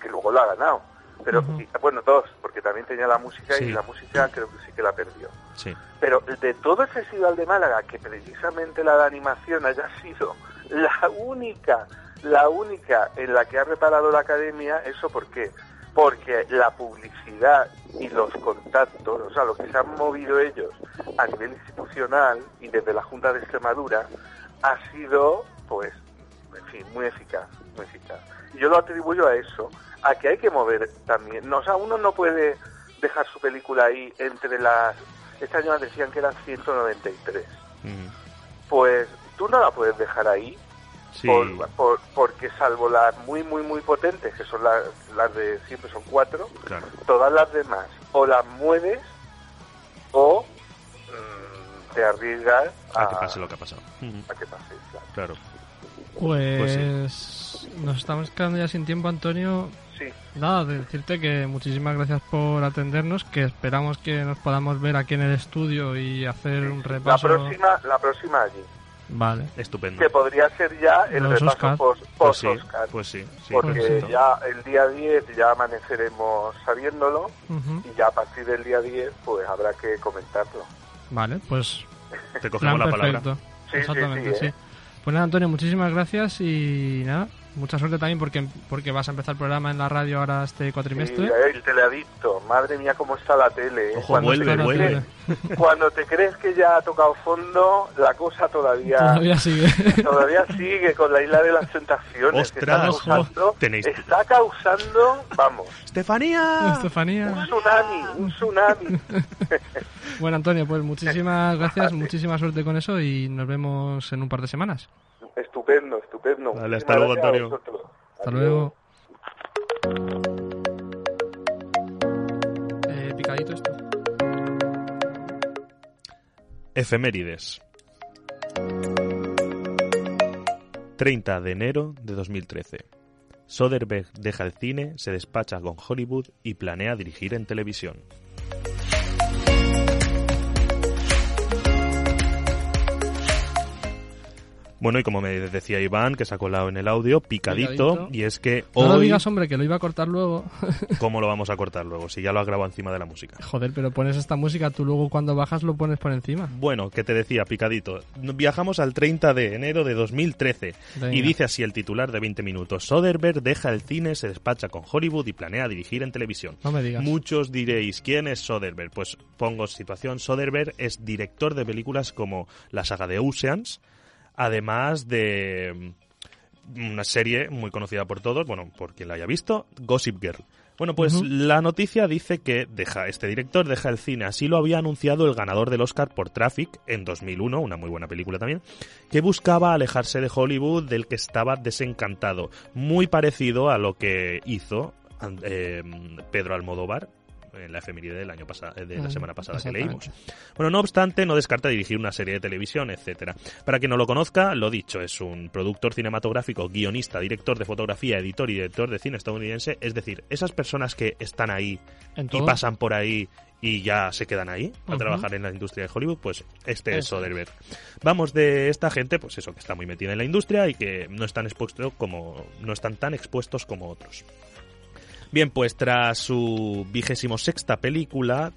que luego la ha ganado. Pero, y- bueno, dos, porque también tenía la música Sí. y la música creo que sí que la perdió. Sí. Pero de todo el Festival de Málaga, que precisamente la de animación haya sido la única, la única en la que ha reparado la academia, ¿eso por qué? Porque la publicidad y los contactos, o sea, lo que se han movido ellos a nivel institucional y desde la Junta de Extremadura, ha sido, pues, en fin, muy eficaz, muy eficaz. Y yo lo atribuyo a eso, a que hay que mover también. No, o sea, uno no puede dejar su película ahí entre las... Este año decían que eran 193. Ujú. Pues tú no la puedes dejar ahí, Sí. por, por- porque salvo las muy, muy, muy potentes, que son las, las de siempre son cuatro, Claro. todas las demás o las mueves o mm, te arriesgas a, A que pase lo que ha pasado. A que pase, claro. Claro. Pues, nos estamos quedando ya sin tiempo, Antonio. Sí, Nada, de decirte que muchísimas gracias por atendernos, que esperamos que nos podamos ver aquí en el estudio y hacer un la repaso. próxima, la próxima allí, Vale. Estupendo. que podría ser ya el Los repaso Oscar. post, Pues sí, Oscar. pues sí. sí, porque perfecto. ya el día 10 ya amaneceremos sabiéndolo Ujú. y ya a partir del día 10 pues habrá que comentarlo. Vale, pues Te cogemos la palabra. perfecto. Sí, sí, Exactamente, sí, sí. ¿eh? Pues nada, Antonio, muchísimas gracias y nada, mucha suerte también porque, porque vas a empezar el programa en la radio ahora este cuatrimestre. Sí, eh, el teleadicto, madre mía cómo está la tele. ¿eh? Ojo, Cuando vuelve, vuelve. tele. Cuando te crees que ya ha tocado fondo, la cosa todavía Todavía sigue. todavía sigue con la isla de las tentaciones. que está Ostras, causando, tenéis- está causando, vamos, ¡Estefanía! Estefanía. un tsunami, un tsunami. Bueno, Antonio, pues muchísimas gracias, muchísima suerte con eso y nos vemos en un par de semanas. estupendo, estupendo. Muchísimas hasta luego, Antonio. Hasta Adiós. luego. Eh, picadito esto. Efemérides. 30 de enero de 2013. Soderbergh deja el cine, se despacha con Hollywood y planea dirigir en televisión. Bueno, y como me decía Iván, que se ha colado en el audio, picadito, Picadito. y es que No hoy... digas, hombre, que lo iba a cortar luego. ¿Cómo lo vamos a cortar luego? Si ya lo has grabado encima de la música. Joder, pero pones esta música, tú luego cuando bajas lo pones por encima. Bueno, que te decía, picadito. Viajamos al 30 de enero de 2013 Venga. y dice así el titular de 20 minutos. Soderbergh deja el cine, se despacha con Hollywood y planea dirigir en televisión. No me digas. Muchos diréis, ¿quién es Soderbergh? Pues pongo situación. Soderbergh es director de películas como la saga de Oceans, además de mm, una serie muy conocida por todos, bueno, por quien la haya visto, Gossip Girl. Bueno, pues la noticia dice que deja este director deja el cine, así lo había anunciado el ganador del Oscar por Traffic en 2001, una muy buena película también, que buscaba alejarse de Hollywood del que estaba desencantado, muy parecido a lo que hizo eh, Pedro Almodóvar en la efeméride del año pasado, de la semana pasada que leímos. Bueno, no obstante, no descarta dirigir una serie de televisión, etcétera. Para quien no lo conozca, lo dicho, es un productor cinematográfico, guionista, director de fotografía, editor y director de cine estadounidense, es decir, esas personas que están ahí y pasan por ahí y ya se quedan ahí a trabajar en la industria de Hollywood, pues este es. Soderbergh. Vamos de esta gente, pues eso, que está muy metida en la industria y que no están expuestos como no están tan expuestos como otros. Bien, pues tras su vigésimo sexta película,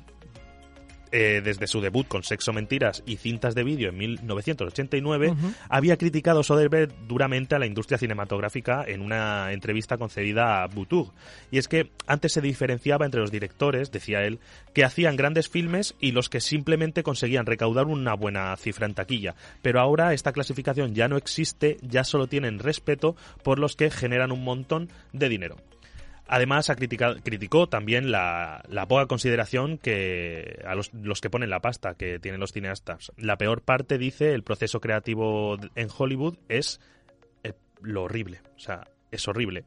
eh, desde su debut con Sexo, Mentiras y Cintas de Vídeo en 1989, Ujú. había criticado Soderbergh duramente a la industria cinematográfica en una entrevista concedida a Butug. Y es que antes se diferenciaba entre los directores, decía él, que hacían grandes filmes y los que simplemente conseguían recaudar una buena cifra en taquilla. Pero ahora esta clasificación ya no existe, ya solo tienen respeto por los que generan un montón de dinero. Además, ha criticado, criticó también la, la poca consideración que a los, los que ponen la pasta que tienen los cineastas. La peor parte, dice, el proceso creativo en Hollywood es eh, lo horrible. O sea, es horrible.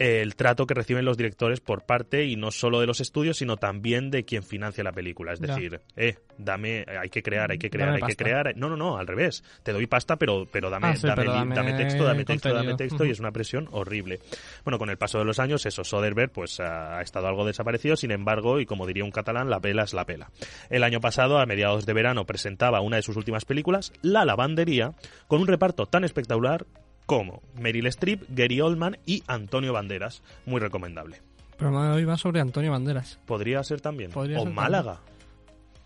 El trato que reciben los directores por parte, y no solo de los estudios, sino también de quien financia la película. Es Ya. decir, eh, dame, hay que crear, hay que crear, Dame hay que crear. No, no, no, al revés. Te doy pasta, pero, pero dame, Ah, sí, dame, pero li- dame dame texto, dame texto, dame texto, y es una presión horrible. Bueno, con el paso de los años, eso, Soderbergh, pues ha ha estado algo desaparecido, sin embargo, y como diría un catalán, la pela es la pela. El año pasado, a mediados de verano, presentaba una de sus últimas películas, La Lavandería, con un reparto tan espectacular como Meryl Streep, Gary Oldman y Antonio Banderas. Muy recomendable. Pero hoy va sobre Antonio Banderas. Podría ser también. Podría o ser Málaga.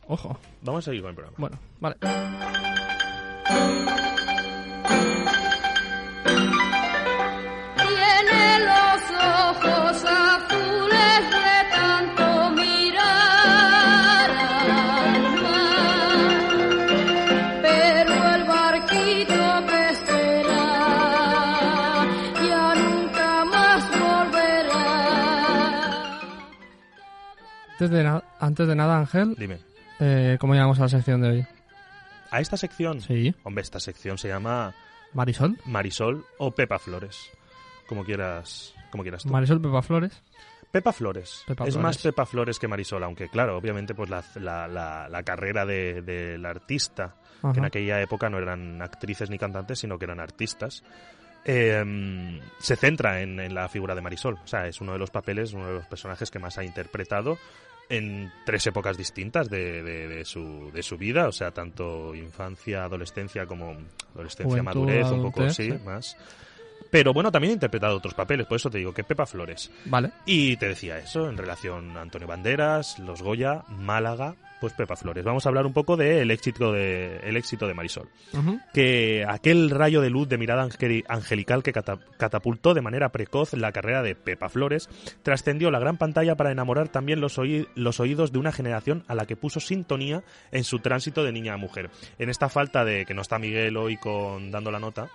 Ojo. Vamos a seguir con el programa. Bueno, vale. Antes de, na- antes de nada, Ángel, Dime. eh, ¿cómo llamamos a la sección de hoy? ¿A esta sección? Sí. Hombre, esta sección se llama Marisol. Marisol o Pepa Flores. Como quieras, como quieras tú. Marisol Pepa Flores. Pepa Flores. Pepa es Flores. más Pepa Flores que Marisol, aunque claro, obviamente pues la, la, la- la carrera de- del artista, que en Ajá. aquella época no eran actrices ni cantantes, sino que eran artistas, eh, se centra en, en la figura de Marisol. O sea, es uno de los papeles, uno de los personajes que más ha interpretado en tres épocas distintas de, de- de su, de su vida, o sea, tanto infancia, adolescencia como adolescencia, Juventud, madurez, un poco adultez, sí, sí. más. Pero bueno, también ha interpretado otros papeles, por eso te digo que Pepa Flores. Vale. Y te decía eso en relación a Antonio Banderas, Los Goya, Málaga, pues Pepa Flores. Vamos a hablar un poco del éxito de, el éxito de Marisol. Que aquel rayo de luz de mirada angeli- angelical que cata- catapultó de manera precoz la carrera de Pepa Flores trascendió la gran pantalla para enamorar también los, oí- los oídos de una generación a la que puso sintonía en su tránsito de niña a mujer. En esta falta de que no está Miguel hoy con dando la nota,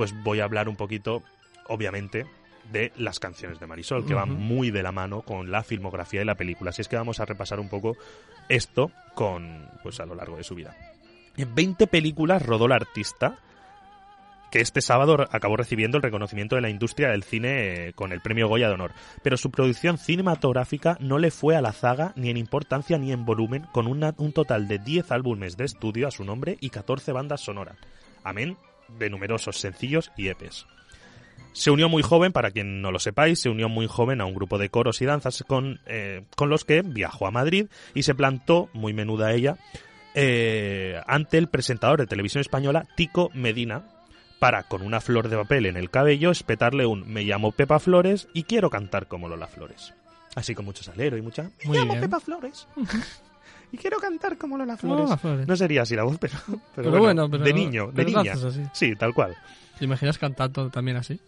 pues voy a hablar un poquito, obviamente, de las canciones de Marisol, que van muy de la mano con la filmografía de la película. Así es que vamos a repasar un poco esto con, pues a lo largo de su vida. En 20 películas rodó la artista, que este sábado acabó recibiendo el reconocimiento de la industria del cine eh, con el premio Goya de Honor. Pero su producción cinematográfica no le fue a la zaga ni en importancia ni en volumen, con una- un total de 10 álbumes de estudio a su nombre y 14 bandas sonoras. Amén de numerosos sencillos y EPs. Se unió muy joven, para quien no lo sepáis, se unió muy joven a un grupo de coros y danzas con, eh, con los que viajó a Madrid y se plantó, muy menuda ella, eh, ante el presentador de televisión española, Tico Medina, para, con una flor de papel en el cabello, espetarle un me llamo Pepa Flores y quiero cantar como Lola Flores. Así con mucho salero y mucha... Me Muy llamo bien. Pepa Flores. y quiero cantar como Lola Flores. Lola Flores. No sería así la voz, pero, pero, Pero bueno, bueno, pero- de niño, de niña. así. Sí, tal cual. ¿Te imaginas cantando también así?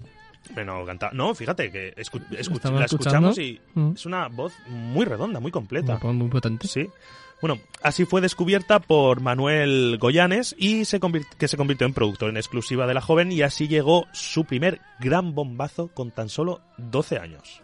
Bueno, canta... No, fíjate que escu- escu- Estaba la escuchamos escuchando. y Mm. es una voz muy redonda, muy completa. Muy, muy potente. Sí. Bueno, así fue descubierta por Manuel Goyanes y se convir- que se convirtió en productor en exclusiva de la joven y así llegó su primer gran bombazo con tan solo 12 años.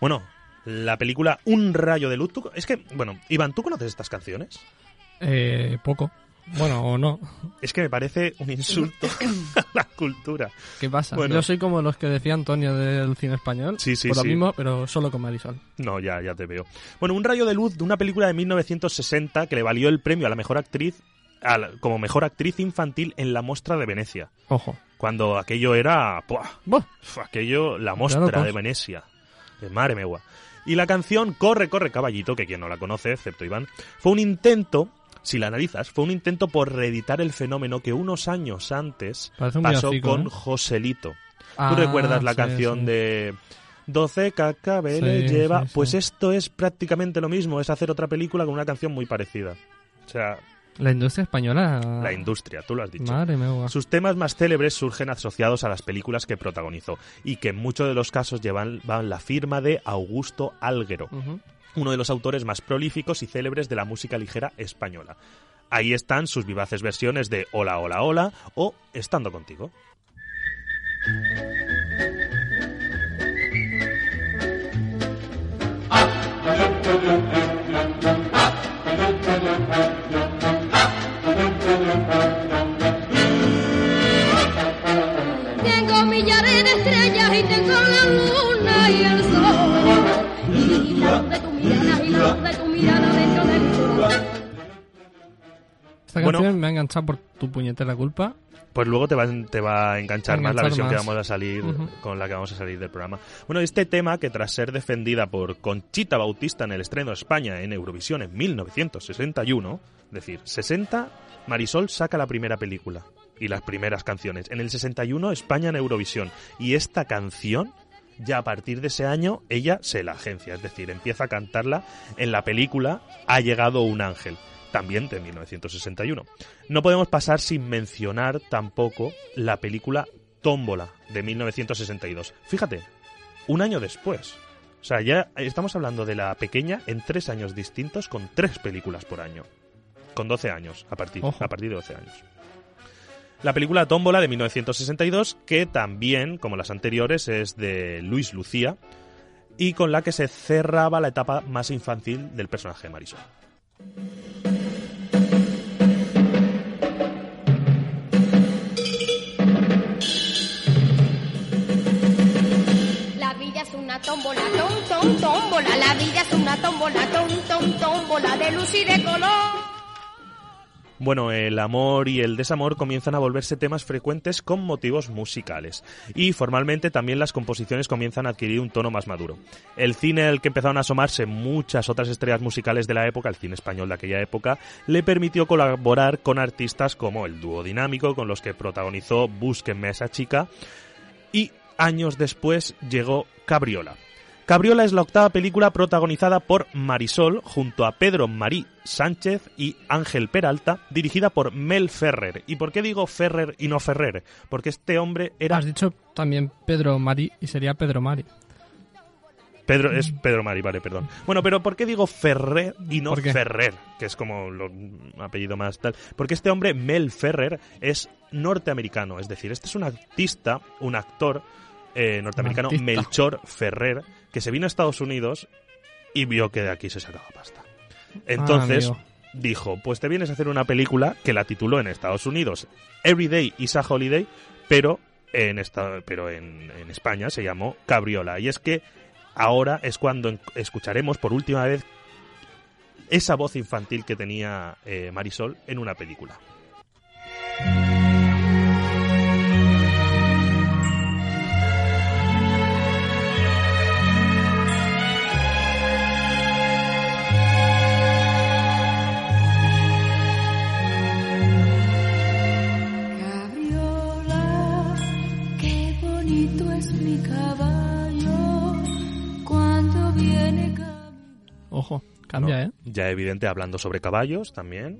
Bueno, la película Un rayo de luz. ¿tú- Es que, bueno, Iván, ¿tú conoces estas canciones? Eh, poco. Bueno, o no. Es que me parece un insulto a la cultura. ¿Qué pasa? Bueno. Yo soy como los que decía Antonio del cine español. Sí, sí, Por lo sí. mismo, pero solo con Marisol. No, ya, ya te veo. Bueno, Un rayo de luz de una película de 1960 que le valió el premio a la mejor actriz a la- como mejor actriz infantil en la Mostra de Venecia. Ojo. Cuando aquello era... ¡buah! Aquello, la mostra locos. de Venecia. De madre megua. Y la canción Corre, corre, caballito, que quien no la conoce, excepto Iván, fue un intento, si la analizas, fue un intento por reeditar el fenómeno que unos años antes pasó con ¿eh? Joselito. Ah, ¿Tú recuerdas la sí, canción sí. de 12 cacabeles Sí, lleva? Pues esto es prácticamente lo mismo, es hacer otra película con una canción muy parecida. O sea, La industria española. la industria, tú lo has dicho. Madre mía. Sus temas más célebres surgen asociados a las películas que protagonizó y que en muchos de los casos llevan, van la firma de Augusto Álguero, uno de los autores más prolíficos y célebres de la música ligera española. Ahí están sus vivaces versiones de Hola, hola, hola o Estando contigo. Esta Bueno. canción me ha enganchado por tu puñetera culpa. Pues luego te va, te va a enganchar más la versión que vamos a salir, con la que vamos a salir del programa. Bueno, este tema que tras ser defendida por Conchita Bautista en el estreno de España en Eurovisión en 1961, es decir, 60, Marisol saca la primera película y las primeras canciones. En el 61 España en Eurovisión y esta canción ya a partir de ese año ella se la agencia, es decir, empieza a cantarla en la película Ha llegado un ángel, también de 1961. No podemos pasar sin mencionar tampoco la película Tómbola de 1962. Fíjate, un año después. O sea, ya estamos hablando de la pequeña en tres años distintos con tres películas por año. Con 12 años, a partir, Ojo. a partir de 12 años. La película Tómbola de 1962, que también, como las anteriores, es de Luis Lucía y con la que se cerraba la etapa más infantil del personaje de Marisol. Tómbola, tom, tómbola. La vida es una tómbola, tom, tómbola de luz y de color. Bueno, el amor y el desamor comienzan a volverse temas frecuentes con motivos musicales. Y formalmente también las composiciones comienzan a adquirir un tono más maduro. El cine al que empezaron a asomarse muchas otras estrellas musicales de la época, el cine español de aquella época, le permitió colaborar con artistas como el dúo dinámico, con los que protagonizó Búsquenme a esa chica, y años después llegó Cabriola. Cabriola es la octava película protagonizada por Marisol junto a Pedro Marí Sánchez y Ángel Peralta, dirigida por Mel Ferrer. ¿Y por qué digo Ferrer y no Ferrer? Porque este hombre era Has dicho también Pedro Mari y sería Pedro Mari. Pedro es Pedro Mari, vale, perdón. Bueno, pero ¿por qué digo Ferrer y no. Ferrer? Que es como lo apellido más tal. Porque este hombre, Mel Ferrer, es norteamericano. Es decir, este es un artista, un actor eh, norteamericano. Melchor Ferrer, que se vino a Estados Unidos y vio que de aquí se sacaba pasta. Entonces amigo. dijo, pues te vienes a hacer una película que la tituló en Estados Unidos Everyday is a Holiday, pero en, esta, pero en, en España se llamó Cabriola. Y es que ahora es cuando escucharemos por última vez esa voz infantil que tenía eh, Marisol en una película. Ojo, cambia, ¿no? ¿eh? Ya evidente hablando sobre caballos también,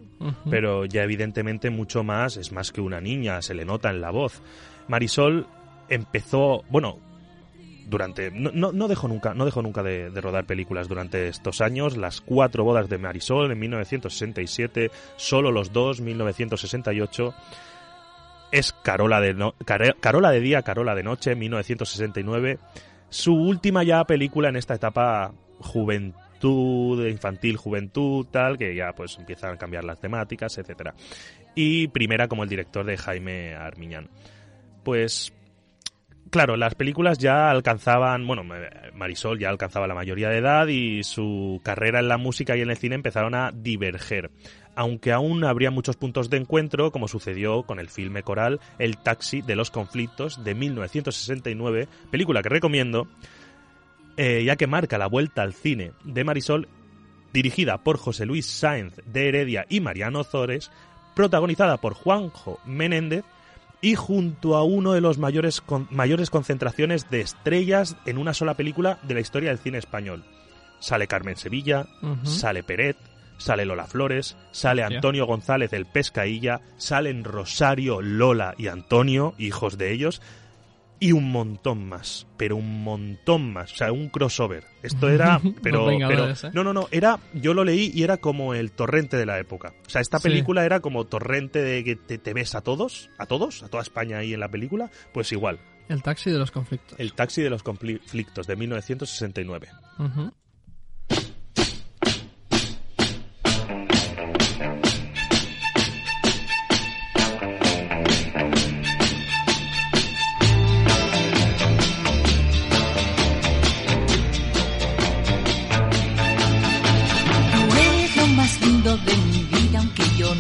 pero ya evidentemente mucho más, es más que una niña, se le nota en la voz. Marisol empezó, bueno, durante no, no, no dejó nunca no dejó nunca de, de rodar películas durante estos años las cuatro bodas de Marisol en 1967 solo los dos 1968 es Carola de no- Carola de día Carola de noche 1969 su última ya película en esta etapa infantil juventud tal que ya pues empiezan a cambiar las temáticas etcétera y primera como el director de Jaime Armiñán pues claro, las películas ya alcanzaban, bueno, Marisol ya alcanzaba la mayoría de edad y su carrera en la música y en el cine empezaron a diverger. Aunque aún habría muchos puntos de encuentro, como sucedió con el filme coral El taxi de los conflictos de 1969, película que recomiendo, eh, ya que marca la vuelta al cine de Marisol, dirigida por José Luis Sáenz de Heredia y Mariano Zores, protagonizada por Juanjo Menéndez y junto a uno de los mayores, con- mayores concentraciones de estrellas en una sola película de la historia del cine español. Sale Carmen Sevilla, sale Peret, sale Lola Flores, sale. Antonio González el Pescailla, salen Rosario, Lola y Antonio, hijos de ellos, y un montón más, pero un montón más, o sea, un crossover. Esto era, pero, pero ¿eh? no, no, no, era, yo lo leí y era como el torrente de la época. O sea, esta Sí. película era como torrente de que te, te ves a todos, a todos, a toda España ahí en la película, pues igual. El taxi de los conflictos. El taxi de los conflictos de 1969. Ujú. Tú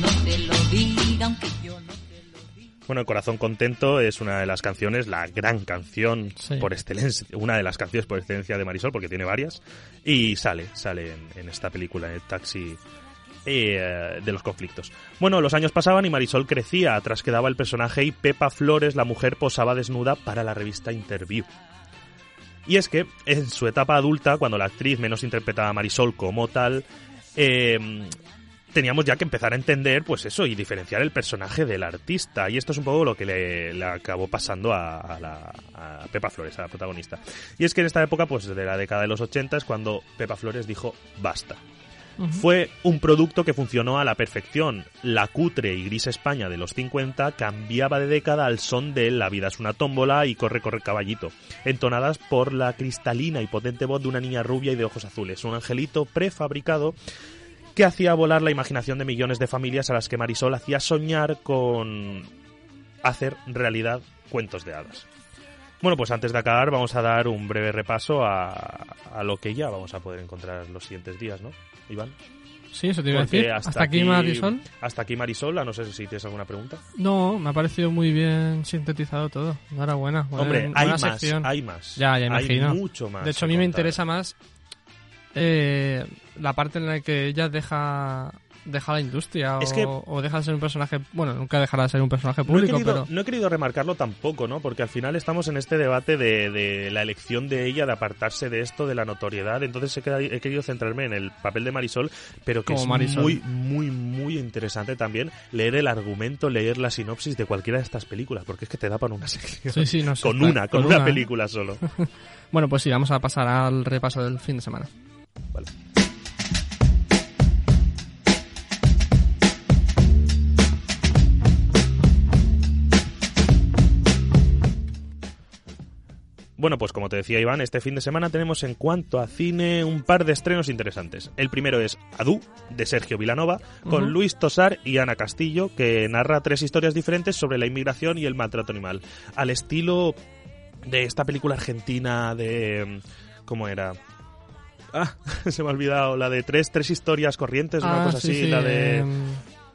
no te lo diga, aunque yo no te lo diga. Bueno, Corazón Contento es una de las canciones, la gran canción Sí. por excelencia, una de las canciones por excelencia de Marisol, porque tiene varias, y sale, sale en, en esta película, en el taxi eh, de los conflictos. Bueno, los años pasaban y Marisol crecía, atrás quedaba el personaje y Pepa Flores, la mujer, posaba desnuda para la revista Interview. Y es que en su etapa adulta, cuando la actriz menos interpretaba a Marisol como tal, eh, teníamos ya que empezar a entender, pues eso, y diferenciar el personaje del artista. Y esto es un poco lo que le, le acabó pasando a, a la, a Pepa Flores, a la protagonista. Y es que en esta época, pues de la década de los 80 es cuando Pepa Flores dijo basta. Fue un producto que funcionó a la perfección. La cutre y gris España de los 50 cambiaba de década al son de La vida es una tómbola y Corre, corre caballito, entonadas por la cristalina y potente voz de una niña rubia y de ojos azules, un angelito prefabricado que hacía volar la imaginación de millones de familias a las que Marisol hacía soñar con hacer realidad cuentos de hadas. Bueno, pues antes de acabar vamos a dar un breve repaso a, a lo que ya vamos a poder encontrar los siguientes días, ¿no, Iván? Sí, eso te iba a decir. Hasta, aquí, Marisol. Hasta aquí Marisol, a no sé si tienes alguna pregunta. No, me ha parecido muy bien sintetizado todo. Enhorabuena. buena- Hombre, buena hay más, sección. hay más. Ya, ya imagino. Hay mucho más. De hecho, a mí me interesa más eh, la parte en la que ella deja deja la industria Es o, que- o deja de ser un personaje. Bueno, nunca dejará de ser un personaje No he, público, querido, pero. no he querido remarcarlo tampoco, ¿no? Porque al final estamos en este debate de, de la elección de ella, de apartarse de esto, de la notoriedad. Entonces he, querido centrarme en el papel de Marisol, pero que Como es Marisol. muy, muy, muy interesante también leer el argumento, leer la sinopsis de cualquiera de estas películas, porque es que te da para una sección. Sí, sí, no sé, con está- una, con, con una, una, ¿eh? película solo. Bueno, pues sí, vamos a pasar al repaso del fin de semana. Bueno, pues como te decía Iván, este fin de semana tenemos en cuanto a cine un par de estrenos interesantes. El primero es Adu, de Sergio Vilanova, con. Luis Tosar y Ana Castillo, que narra tres historias diferentes sobre la inmigración y el maltrato animal. Al estilo de esta película argentina de... ¿Cómo era? Ah, se me ha olvidado. La de tres, tres historias corrientes, una Ah, cosa sí, así. sí, la de...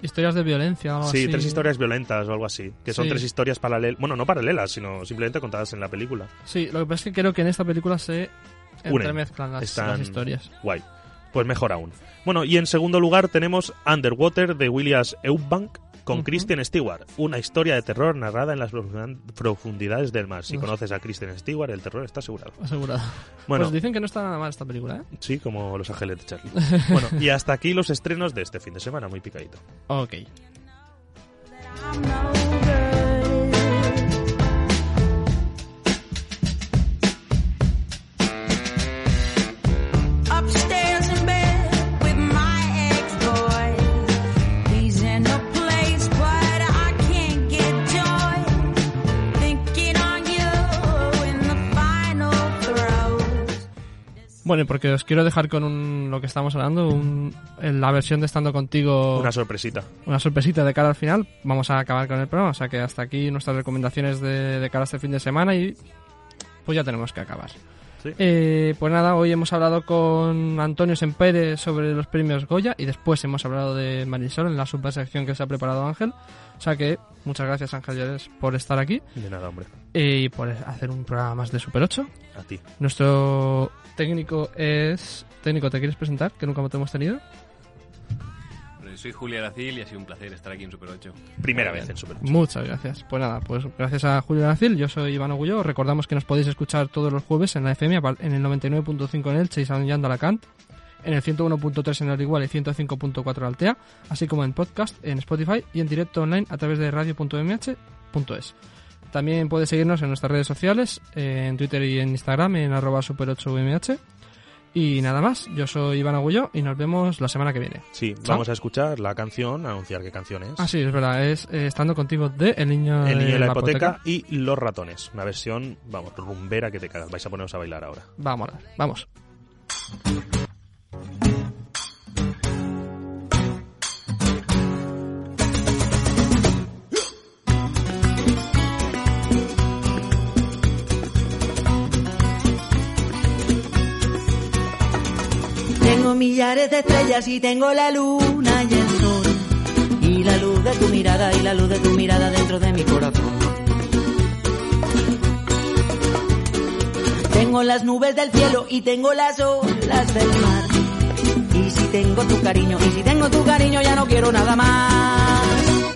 historias de violencia o algo Sí, así. tres historias violentas o algo así. Que son Sí. tres historias paralelas. Bueno, no paralelas, sino simplemente contadas en la película. Sí, lo que pasa es que creo que en esta película se entremezclan las, Están- las historias. Guay. Pues mejor aún. Bueno, y en segundo lugar tenemos Underwater de Williams Eubank con Ujú. Kristen Stewart, una historia de terror narrada en las profun- profundidades del mar. Si conoces a Kristen Stewart, el terror está asegurado. Asegurado. Bueno, Pues dicen que no está nada mal esta película, ¿eh? sí, como Los Ángeles de Charlie. bueno, y hasta aquí los estrenos de este fin de semana, muy picadito. Ok. Bueno, y porque os quiero dejar con un, lo que estamos hablando, un, en la versión de Estando Contigo, Una sorpresita. una sorpresita de cara al final, vamos a acabar con el programa. O sea que hasta aquí nuestras recomendaciones de, de cara a este fin de semana y pues ya tenemos que acabar. Sí. Eh, pues nada, hoy hemos hablado con Antonio Sempere sobre los premios Goya y después hemos hablado de Marisol en la super sección que se ha preparado Ángel. O sea que muchas gracias Ángel Llores por estar aquí De nada, hombre. eh, y por hacer un programa más de Super 8. A ti. Nuestro técnico es... Técnico, ¿te quieres presentar? Que nunca te hemos tenido. Soy Julia Aracil y ha sido un placer estar aquí en Super 8. Primera vez en Super Muchas gracias. Pues nada, pues gracias a Julio Nacil, yo soy Iván Ogullo. Os Recordamos que nos podéis escuchar todos los jueves en la FM, en el 99.5 en Elche y San Alacant, en el 101.3 en Orihuela y 105.4 en Altea, así como en podcast, en Spotify y en directo online a través de radio.mh.es. También puedes seguirnos en nuestras redes sociales, eh, en Twitter y en Instagram, en arroba super8umh. Y nada más, yo soy Iván Agullo y nos vemos la semana que viene. Sí, Chao. vamos a escuchar la canción, a anunciar qué canción es. Ah, sí, es verdad, es eh, estando contigo de El niño, El niño de de la hipoteca, y Los ratones. Una versión, vamos, rumbera que te cagas. Vais a poneros a bailar ahora. Vamos, vamos. Millares de estrellas y tengo la luna y el sol. Y la luz de tu mirada y la luz de tu mirada dentro de mi corazón. Tengo las nubes del cielo y tengo las olas del mar. Y si tengo tu cariño, y si tengo tu cariño ya no quiero nada más.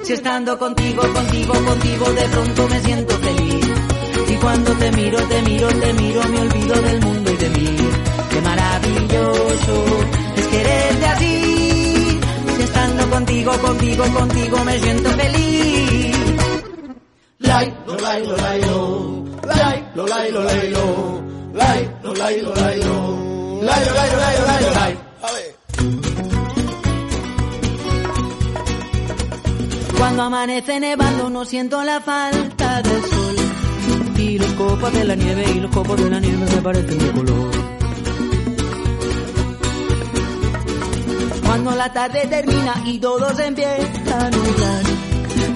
Si estando contigo, contigo, contigo de pronto me siento feliz. Y cuando te miro, te miro, te miro, me olvido del mundo y de mí. Es quererte así. Si estando contigo, contigo, contigo me siento feliz. Lai, lo, lai, lo, lai, lo. Lai, lo, lai, lo, lai, lo. Lai, lo, lai, lo, lai, lo. Lai, lo, lai, lo, lai, lo, lai, lo, lai. Cuando amanece nevando no siento la falta del sol. Y los copos de la nieve y los copos de la nieve me parecen de color. Cuando la tarde termina y todo se empieza a nublar.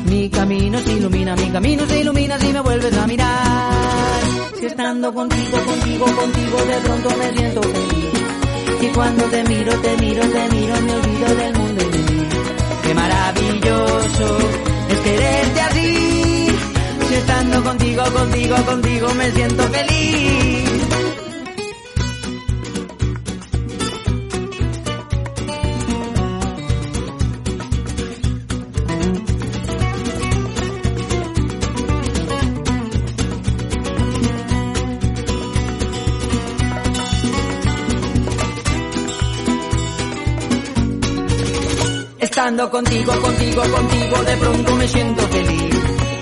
Mi camino se ilumina, mi camino se ilumina si me vuelves a mirar. Si estando contigo, contigo, contigo de pronto me siento feliz. Y cuando te miro, te miro, te miro, me olvido del mundo y de mí. Qué maravilloso es quererte así. Si estando contigo, contigo, contigo me siento feliz. Estando contigo, contigo, contigo, de pronto me siento feliz.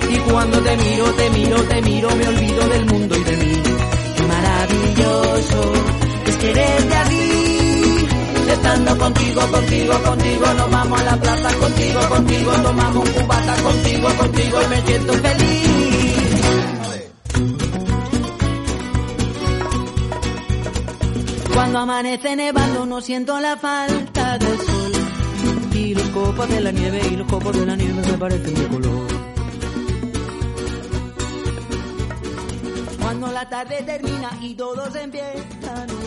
Y cuando te miro, te miro, te miro, me olvido del mundo y de mí. Qué maravilloso es quererte así. Estando contigo, contigo, contigo, nos vamos a la plaza contigo, contigo, tomamos un cubata contigo, contigo me siento feliz. Cuando amanece nevando no siento la falta del sol. Y los copos de la nieve y los copos de la nieve me parecen de color. Cuando la tarde termina y todo se empieza a nublar.